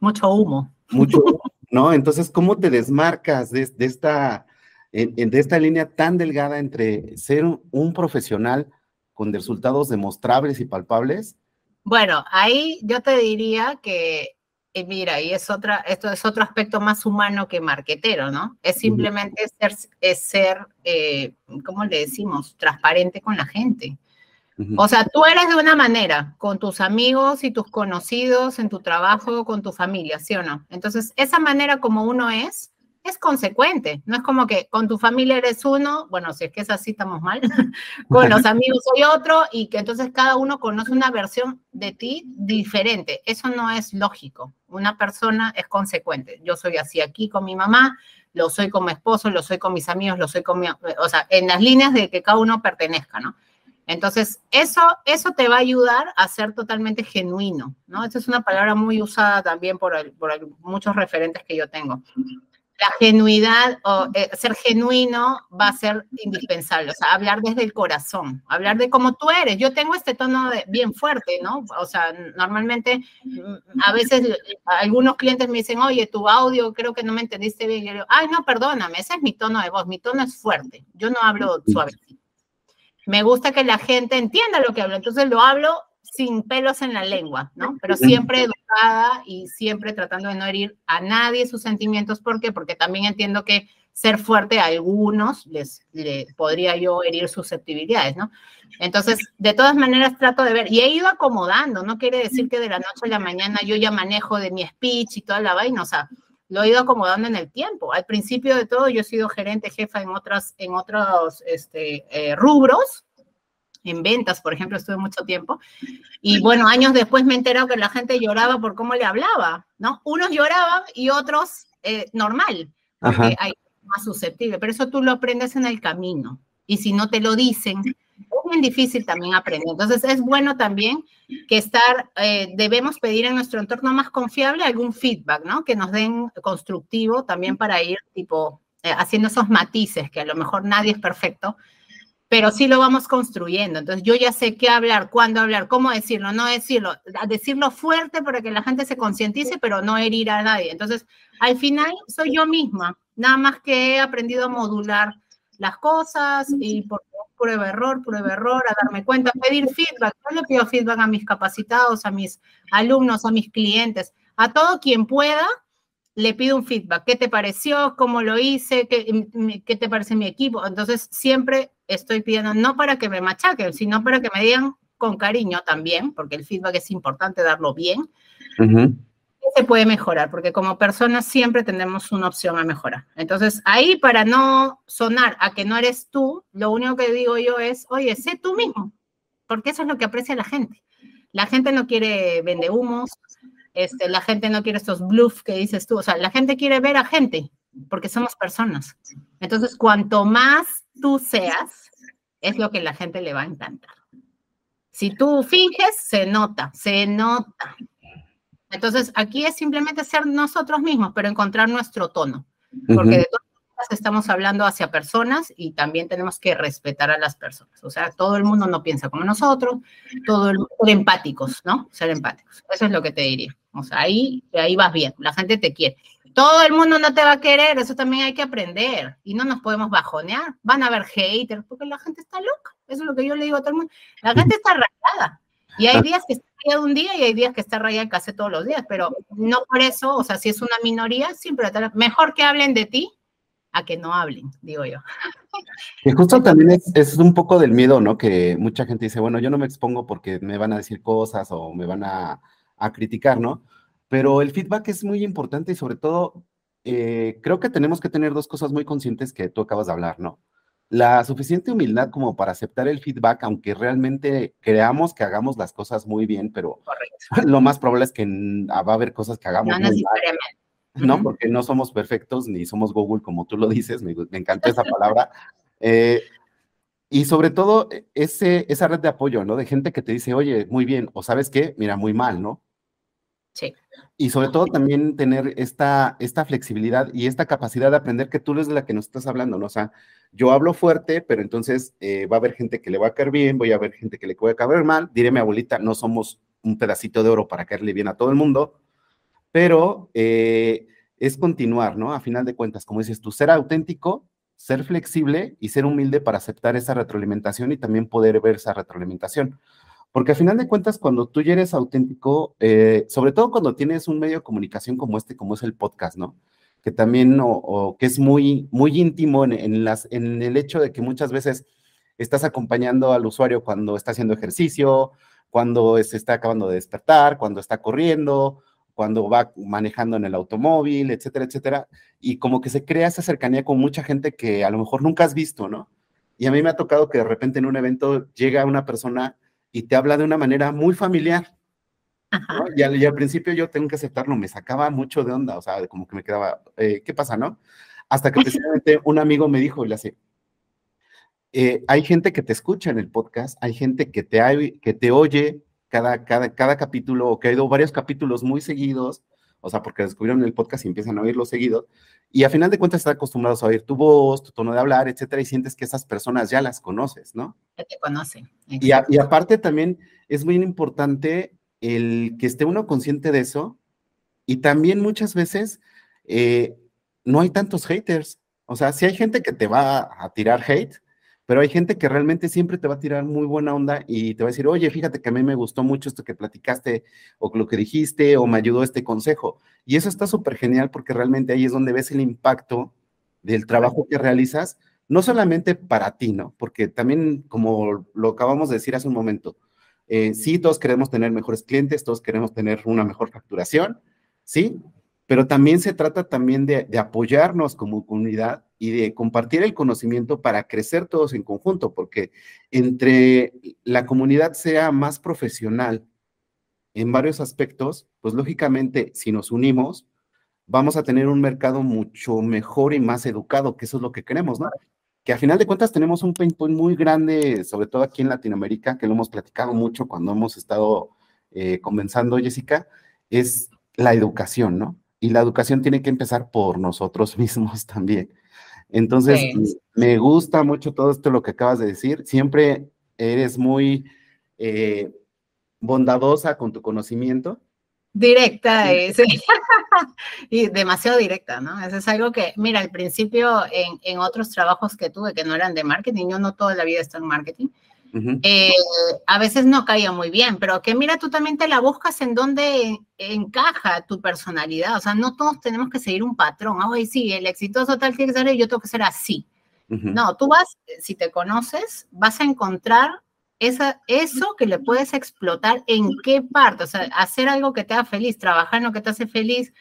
Speaker 2: Mucho humo.
Speaker 1: Mucho *laughs* humo. ¿No? Entonces, ¿cómo te desmarcas de, esta, de esta línea tan delgada entre ser un, profesional con resultados demostrables y palpables?
Speaker 2: Bueno, ahí yo te diría que, eh, mira, y es otra, esto es otro aspecto más humano que marquetero, ¿no? Es simplemente ser, es ser eh, ¿cómo le decimos? Transparente con la gente. O sea, tú eres de una manera, con tus amigos y tus conocidos, en tu trabajo, con tu familia, ¿sí o no? Entonces, esa manera como uno es, es consecuente. No es como que con tu familia eres uno, bueno, si es que es así, estamos mal, *laughs* con los *laughs* amigos soy otro, y que entonces cada uno conoce una versión de ti diferente. Eso no es lógico. Una persona es consecuente. Yo soy así aquí con mi mamá, lo soy como esposo, lo soy con mis amigos, lo soy con mi, o sea, en las líneas de que cada uno pertenezca, ¿no? Entonces, eso, eso te va a ayudar a ser totalmente genuino, ¿no? Esa es una palabra muy usada también por, muchos referentes que yo tengo. La genuidad o eh, ser genuino va a ser indispensable, o sea, hablar desde el corazón, hablar de cómo tú eres. Yo tengo este tono bien fuerte, ¿no? O sea, normalmente a veces algunos clientes me dicen, oye, tu audio creo que no me entendiste bien. Y yo digo, ay, no, perdóname, ese es mi tono de voz, mi tono es fuerte, yo no hablo suave me gusta que la gente entienda lo que hablo, entonces lo hablo sin pelos en la lengua, ¿no? Pero siempre educada y siempre tratando de no herir a nadie sus sentimientos. ¿Por qué? Porque también entiendo que ser fuerte a algunos les, podría yo herir susceptibilidades, ¿no? Entonces, de todas maneras trato de ver, y he ido acomodando, no quiere decir que de la noche a la mañana yo ya manejo de mi speech y toda la vaina, o sea, lo he ido acomodando en el tiempo. Al principio de todo, yo he sido gerente, jefa en, otras, en otros este, eh, rubros en ventas, por ejemplo, estuve mucho tiempo. Y bueno, años después me he enterado que la gente lloraba por cómo le hablaba, ¿no? Unos lloraban y otros eh, normal, porque hay más susceptible, pero eso tú lo aprendes en el camino. Y si no te lo dicen, es bien difícil también aprender. Entonces es bueno también que estar, eh, debemos pedir en nuestro entorno más confiable algún feedback, ¿no? Que nos den constructivo también para ir tipo eh, haciendo esos matices, que a lo mejor nadie es perfecto, pero sí lo vamos construyendo. Entonces yo ya sé qué hablar, cuándo hablar, cómo decirlo, no decirlo, decirlo fuerte para que la gente se concientice, pero no herir a nadie. Entonces, al final soy yo misma, nada más que he aprendido a modular las cosas y por prueba error, prueba error, a darme cuenta, pedir feedback. Yo le pido feedback a mis capacitados, a mis alumnos, a mis clientes, a todo quien pueda, le pido un feedback. ¿Qué te pareció? ¿Cómo lo hice? ¿Qué, qué te parece mi equipo? Entonces, siempre estoy pidiendo, no para que me machaquen, sino para que me digan con cariño también, porque el feedback es importante darlo bien. Se puede mejorar, porque como personas siempre tenemos una opción a mejorar. Entonces, ahí para no sonar a que no eres tú, lo único que digo yo es, oye, sé tú mismo, porque eso es lo que aprecia la gente. La gente no quiere vende humos, este, la gente no quiere estos bluffs que dices tú, o sea, la gente quiere ver a gente, porque somos personas. Entonces, cuanto más tú seas, es lo que la gente le va a encantar. Si tú finges, se nota, se nota. Entonces, aquí es simplemente ser nosotros mismos, pero encontrar nuestro tono. Porque de todas maneras estamos hablando hacia personas y también tenemos que respetar a las personas. O sea, todo el mundo no piensa como nosotros, todo el mundo, ser empáticos, ¿no? Ser empáticos. Eso es lo que te diría. O sea, ahí, ahí vas bien, la gente te quiere. Todo el mundo no te va a querer, eso también hay que aprender. Y no nos podemos bajonear. Van a haber haters, porque la gente está loca. Eso es lo que yo le digo a todo el mundo. La gente está rayada. Y hay *laughs* días que está un día y hay días que está rayada casi todos los días. Pero no por eso, o sea, si es una minoría, siempre mejor que hablen de ti a que no hablen, digo yo.
Speaker 1: Y justo también es, es, un poco del miedo, ¿no? Que mucha gente dice, bueno, yo no me expongo porque me van a decir cosas o me van a, a criticar, ¿no? Pero el feedback es muy importante y sobre todo eh, creo que tenemos que tener dos cosas muy conscientes que tú acabas de hablar, ¿no? La suficiente humildad como para aceptar el feedback, aunque realmente creamos que hagamos las cosas muy bien, pero *laughs* lo más probable es que va a haber cosas que hagamos no, muy mal. ¿no? Porque no somos perfectos ni somos Google, como tú lo dices, me, me encantó esa *laughs* palabra. Eh, y sobre todo, ese, esa red de apoyo, ¿no? De gente que te dice, oye, muy bien, o sabes qué, mira, muy mal, ¿no?
Speaker 2: Sí.
Speaker 1: Y sobre todo también tener esta, esta flexibilidad y esta capacidad de aprender que tú eres de la que nos estás hablando, ¿no? O sea, yo hablo fuerte, pero entonces eh, va a haber gente que le va a caer bien, voy a ver gente que le puede caer mal. Diré mi abuelita, no somos un pedacito de oro para caerle bien a todo el mundo, pero eh, es continuar, ¿no? A final de cuentas, como dices tú, ser auténtico, ser flexible y ser humilde para aceptar esa retroalimentación y también poder ver esa retroalimentación. Porque a final de cuentas, cuando tú ya eres auténtico, eh, sobre todo cuando tienes un medio de comunicación como este, como es el podcast, ¿no? Que también, o, que es muy, muy íntimo en, las, en el hecho de que muchas veces estás acompañando al usuario cuando está haciendo ejercicio, cuando se está acabando de despertar, cuando está corriendo, cuando va manejando en el automóvil, etcétera, etcétera. Y como que se crea esa cercanía con mucha gente que a lo mejor nunca has visto, ¿no? Y a mí me ha tocado que de repente en un evento llega una persona y te habla de una manera muy familiar. Y, al, principio yo tengo que aceptarlo, me sacaba mucho de onda, o sea, como que me quedaba, eh, ¿qué pasa, no? Hasta que *laughs* precisamente un amigo me dijo, y le hace, eh, hay gente que te escucha en el podcast, hay gente que te, que te oye cada, cada, cada capítulo, o que ha ido varios capítulos muy seguidos, o sea, porque descubrieron el podcast y empiezan a oírlo seguido, y a final de cuentas están acostumbrados a oír tu voz, tu tono de hablar, etcétera, y sientes que esas personas ya las conoces, ¿no?
Speaker 2: Ya te conocen.
Speaker 1: Y, y, aparte también es muy importante el que esté uno consciente de eso, y también muchas veces eh, no hay tantos haters, o sea, si hay gente que te va a tirar hate, pero hay gente que realmente siempre te va a tirar muy buena onda y te va a decir, oye, fíjate que a mí me gustó mucho esto que platicaste o lo que dijiste o me ayudó este consejo. Y eso está súper genial porque realmente ahí es donde ves el impacto del trabajo que realizas, no solamente para ti, ¿no? Porque también, como lo acabamos de decir hace un momento, eh, sí, todos queremos tener mejores clientes, todos queremos tener una mejor facturación, ¿sí? pero también se trata también de, apoyarnos como comunidad y de compartir el conocimiento para crecer todos en conjunto, porque entre la comunidad sea más profesional en varios aspectos, pues lógicamente si nos unimos, vamos a tener un mercado mucho mejor y más educado, que eso es lo que queremos, ¿no? Que a final de cuentas tenemos un pain point muy grande, sobre todo aquí en Latinoamérica, que lo hemos platicado mucho cuando hemos estado eh, comenzando, Jessica, es la educación, ¿no? y la educación tiene que empezar por nosotros *laughs* mismos también. Entonces, me gusta mucho todo esto lo que acabas de decir. Siempre eres muy eh, bondadosa con tu conocimiento.
Speaker 2: Directa, *laughs* y demasiado directa, ¿no? Eso es algo que, mira, al principio en, en, otros trabajos que tuve que no eran de marketing, yo no toda la vida estoy en marketing, eh, a veces no caía muy bien, pero que mira, tú también te la buscas en donde encaja tu personalidad. O sea, no todos tenemos que seguir un patrón. Ay, sí, el exitoso tal tiene que ser yo tengo que ser así. No, tú vas, si te conoces, vas a encontrar esa, eso que le puedes explotar en qué parte. O sea, hacer algo que te haga feliz, trabajar en lo que te hace feliz,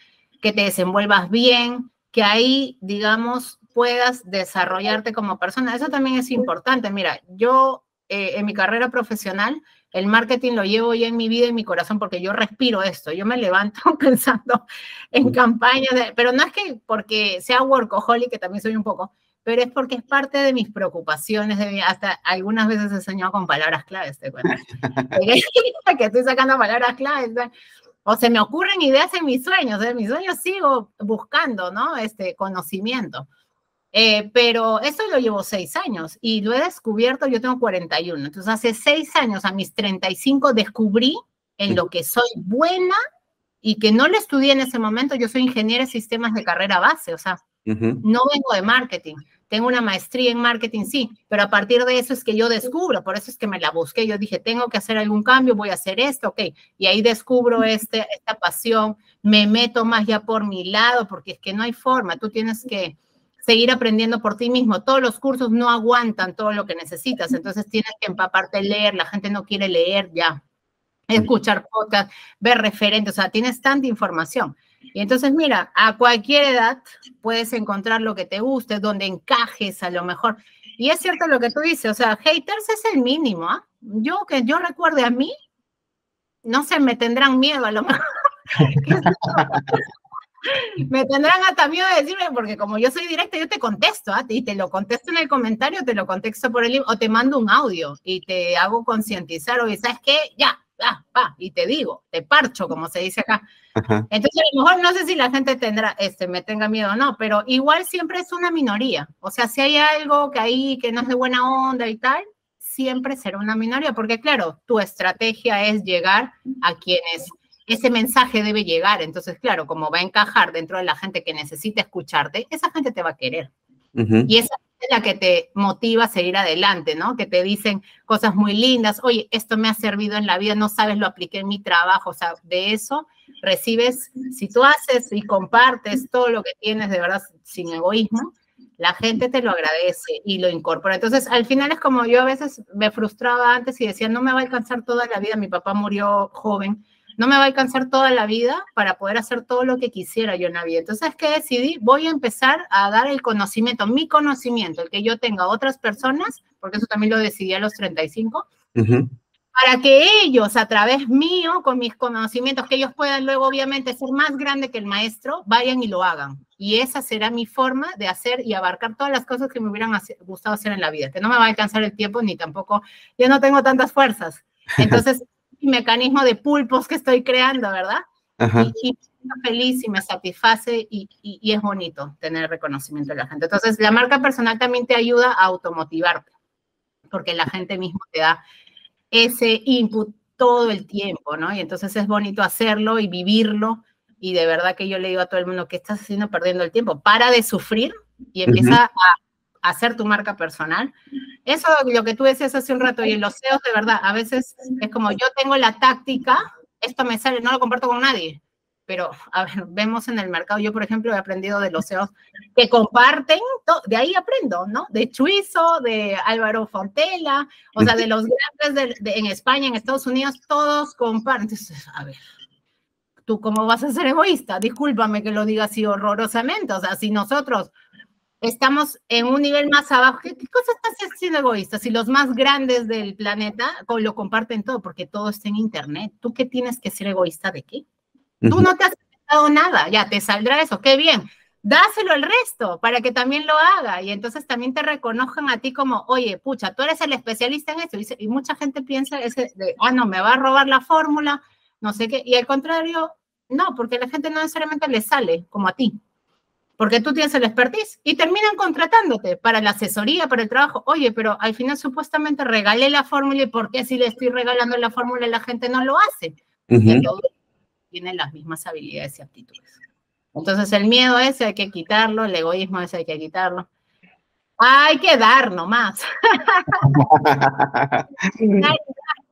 Speaker 2: que te desenvuelvas bien, que ahí, digamos, puedas desarrollarte como persona. Eso también es importante. Mira, yo eh, en mi carrera profesional, el marketing lo llevo ya en mi vida y en mi corazón porque yo respiro esto. Yo me levanto *laughs* pensando en campañas, pero no es que porque sea workaholic, que también soy un poco, pero es porque es parte de mis preocupaciones, de hasta algunas veces he soñado con palabras claves, te cuento. *laughs* *laughs* que estoy sacando palabras claves. O se me ocurren ideas en mis sueños, en mis sueños sigo buscando, ¿no? Este conocimiento. Eh, pero eso lo llevo seis años y lo he descubierto, yo tengo 41, entonces hace seis años, a mis 35, descubrí en lo que soy buena y que no lo estudié en ese momento, yo soy ingeniera de sistemas de carrera base, o sea, no vengo de marketing, tengo una maestría en marketing, sí, pero a partir de eso es que yo descubro, por eso es que me la busqué, yo dije, tengo que hacer algún cambio, voy a hacer esto, ok, y ahí descubro este, esta pasión, me meto más ya por mi lado, porque es que no hay forma, tú tienes que seguir aprendiendo por ti mismo. Todos los cursos no aguantan todo lo que necesitas, entonces tienes que empaparte, leer, la gente no quiere leer ya, escuchar podcast, ver referentes, o sea, tienes tanta información. Y entonces, mira, a cualquier edad puedes encontrar lo que te guste, donde encajes a lo mejor. Y es cierto lo que tú dices, o sea, haters es el mínimo, ¿ah? Yo que yo recuerde a mí, no sé, me tendrán miedo a lo mejor. *laughs* me tendrán hasta miedo de decirme, porque como yo soy directa, yo te contesto a ti, te lo contesto en el comentario, te lo contesto por el o te mando un audio y te hago concientizar, o ¿sabes qué? Ya, ya, va, y te digo, te parcho, como se dice acá. Entonces, a lo mejor no sé si la gente tendrá, este, me tenga miedo o no, pero igual siempre es una minoría. O sea, si hay algo que ahí que no es de buena onda y tal, siempre será una minoría, porque claro, tu estrategia es llegar a quienes ese mensaje debe llegar. Entonces, claro, como va a encajar dentro de la gente que necesita escucharte, esa gente te va a querer. Y esa es la que te motiva a seguir adelante, ¿no? Que te dicen cosas muy lindas, oye, esto me ha servido en la vida, no sabes, lo apliqué en mi trabajo, o sea, de eso recibes, si tú haces y compartes todo lo que tienes de verdad sin egoísmo, la gente te lo agradece y lo incorpora. Entonces, al final es como yo a veces me frustraba antes y decía, no me va a alcanzar toda la vida, mi papá murió joven, no me va a alcanzar toda la vida para poder hacer todo lo que quisiera yo en la vida. Entonces, es que decidí? Voy a empezar a dar el conocimiento, mi conocimiento, el que yo tenga a otras personas, porque eso también lo decidí a los 35, para que ellos, a través mío, con mis conocimientos, que ellos puedan luego, obviamente, ser más grande que el maestro, vayan y lo hagan. Y esa será mi forma de hacer y abarcar todas las cosas que me hubieran gustado hacer en la vida, que no me va a alcanzar el tiempo ni tampoco, yo no tengo tantas fuerzas. *laughs* Entonces, mecanismo de pulpos que estoy creando, ¿verdad? Y, me feliz y me satisface y, es bonito tener reconocimiento de la gente. Entonces, la marca personal también te ayuda a automotivarte, porque la gente misma te da ese input todo el tiempo, ¿no? Y entonces es bonito hacerlo y vivirlo. Y de verdad que yo le digo a todo el mundo, ¿qué estás haciendo perdiendo el tiempo? Para de sufrir y empieza a hacer tu marca personal. Eso lo que tú decías hace un rato y en los SEOs, de verdad, a veces es como yo tengo la táctica, esto me sale, no lo comparto con nadie. Pero, a ver, vemos en el mercado, yo por ejemplo he aprendido de los SEOs que comparten, de ahí aprendo, ¿no? De Chuizo, de Álvaro Fontela, o sea, de los grandes en España, en Estados Unidos, todos comparten. Entonces, a ver, ¿tú cómo vas a ser egoísta? Discúlpame que lo diga así horrorosamente. O sea, si nosotros estamos en un nivel más abajo, ¿qué, cosa estás siendo egoísta? Si los más grandes del planeta lo comparten todo, porque todo está en Internet, ¿tú qué tienes que ser egoísta de qué? Tú no te has inventado nada, ya te saldrá eso, qué bien. Dáselo al resto para que también lo haga y entonces también te reconozcan a ti como, oye, pucha, tú eres el especialista en esto. Y, mucha gente piensa, ese de, ah, no, me va a robar la fórmula, no sé qué. Y al contrario, no, porque la gente no necesariamente le sale como a ti porque tú tienes el expertise y terminan contratándote para la asesoría, para el trabajo. Oye, pero al final supuestamente regalé la fórmula y ¿por qué si le estoy regalando la fórmula la gente no lo hace? Porque tienen las mismas habilidades y aptitudes. Entonces el miedo ese hay que quitarlo, el egoísmo ese hay que quitarlo. Hay que dar nomás. *laughs*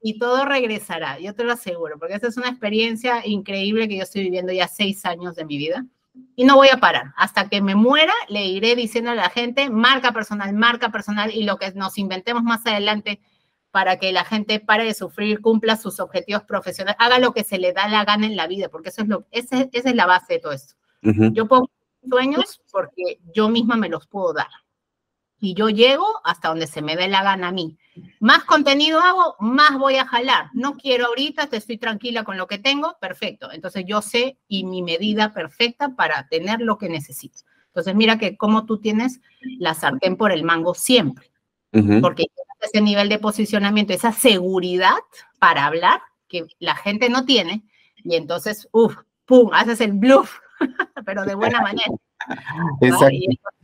Speaker 2: y todo regresará, yo te lo aseguro, porque esta es una experiencia increíble que yo estoy viviendo ya seis años de mi vida y no voy a parar. Hasta que me muera, le iré diciendo a la gente, marca personal, marca personal y lo que nos inventemos más adelante para que la gente pare de sufrir, cumpla sus objetivos profesionales, haga lo que se le da la gana en la vida, porque eso es lo, esa es la base de todo esto. Yo pongo sueños porque yo misma me los puedo dar y yo llego hasta donde se me dé la gana a mí. Más contenido hago, más voy a jalar. No quiero ahorita, te estoy tranquila con lo que tengo, perfecto. Entonces yo sé y mi medida perfecta para tener lo que necesito. Entonces mira que como tú tienes la sartén por el mango siempre, porque ese nivel de posicionamiento, esa seguridad para hablar que la gente no tiene y entonces, uff, pum, haces el bluff, *laughs* pero de buena manera. Exacto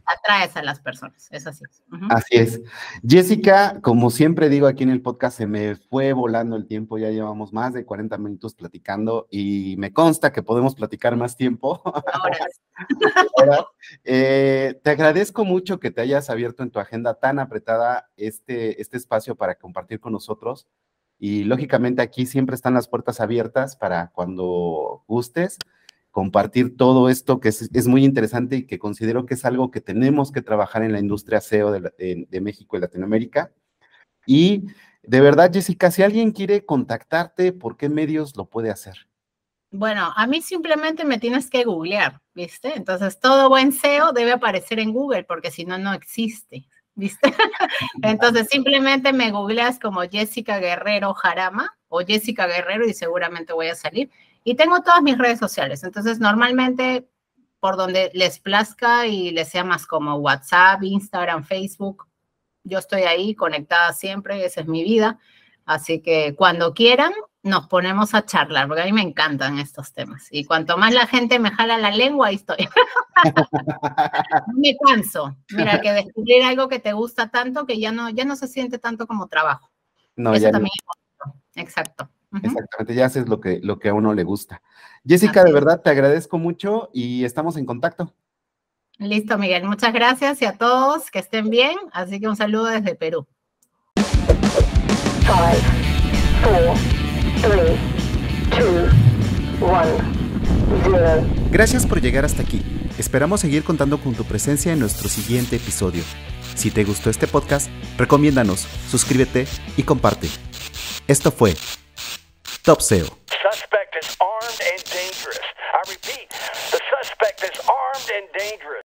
Speaker 2: atraes a las personas, es así.
Speaker 1: Así es. Jessica, como siempre digo aquí en el podcast, se me fue volando el tiempo, ya llevamos más de 40 minutos platicando y me consta que podemos platicar más tiempo. *laughs* Ahora. Eh, te agradezco mucho que te hayas abierto en tu agenda tan apretada este, este espacio para compartir con nosotros. Y lógicamente aquí siempre están las puertas abiertas para cuando gustes compartir todo esto que es, muy interesante y que considero que es algo que tenemos que trabajar en la industria SEO de, México y Latinoamérica. Y de verdad, Jessica, si alguien quiere contactarte, ¿por qué medios lo puede hacer?
Speaker 2: Bueno, a mí simplemente me tienes que googlear, ¿viste? Entonces, todo buen SEO debe aparecer en Google, porque si no, no existe, ¿viste? *laughs* Entonces, simplemente me googleas como Jessica Guerrero Jarama o Jessica Guerrero y seguramente voy a salir. Y tengo todas mis redes sociales, entonces normalmente por donde les plazca y les sea más como WhatsApp, Instagram, Facebook, yo estoy ahí conectada siempre, esa es mi vida. Así que cuando quieran, nos ponemos a charlar, porque a mí me encantan estos temas. Y cuanto más la gente me jala la lengua, ahí estoy. *laughs* me canso. Mira, que descubrir algo que te gusta tanto que ya no, ya no se siente tanto como trabajo. No, Eso también es Exacto.
Speaker 1: Exactamente, ya haces lo que, lo que a uno le gusta. Jessica, de verdad te agradezco mucho y estamos en contacto.
Speaker 2: Listo, Miguel. Muchas gracias y a todos que estén bien. Así que un saludo desde Perú.
Speaker 1: Gracias por llegar hasta aquí. Esperamos seguir contando con tu presencia en nuestro siguiente episodio. Si te gustó este podcast, recomiéndanos, suscríbete y comparte. Esto fue Top SEO. Suspect is armed and dangerous. I repeat, the suspect is armed and dangerous.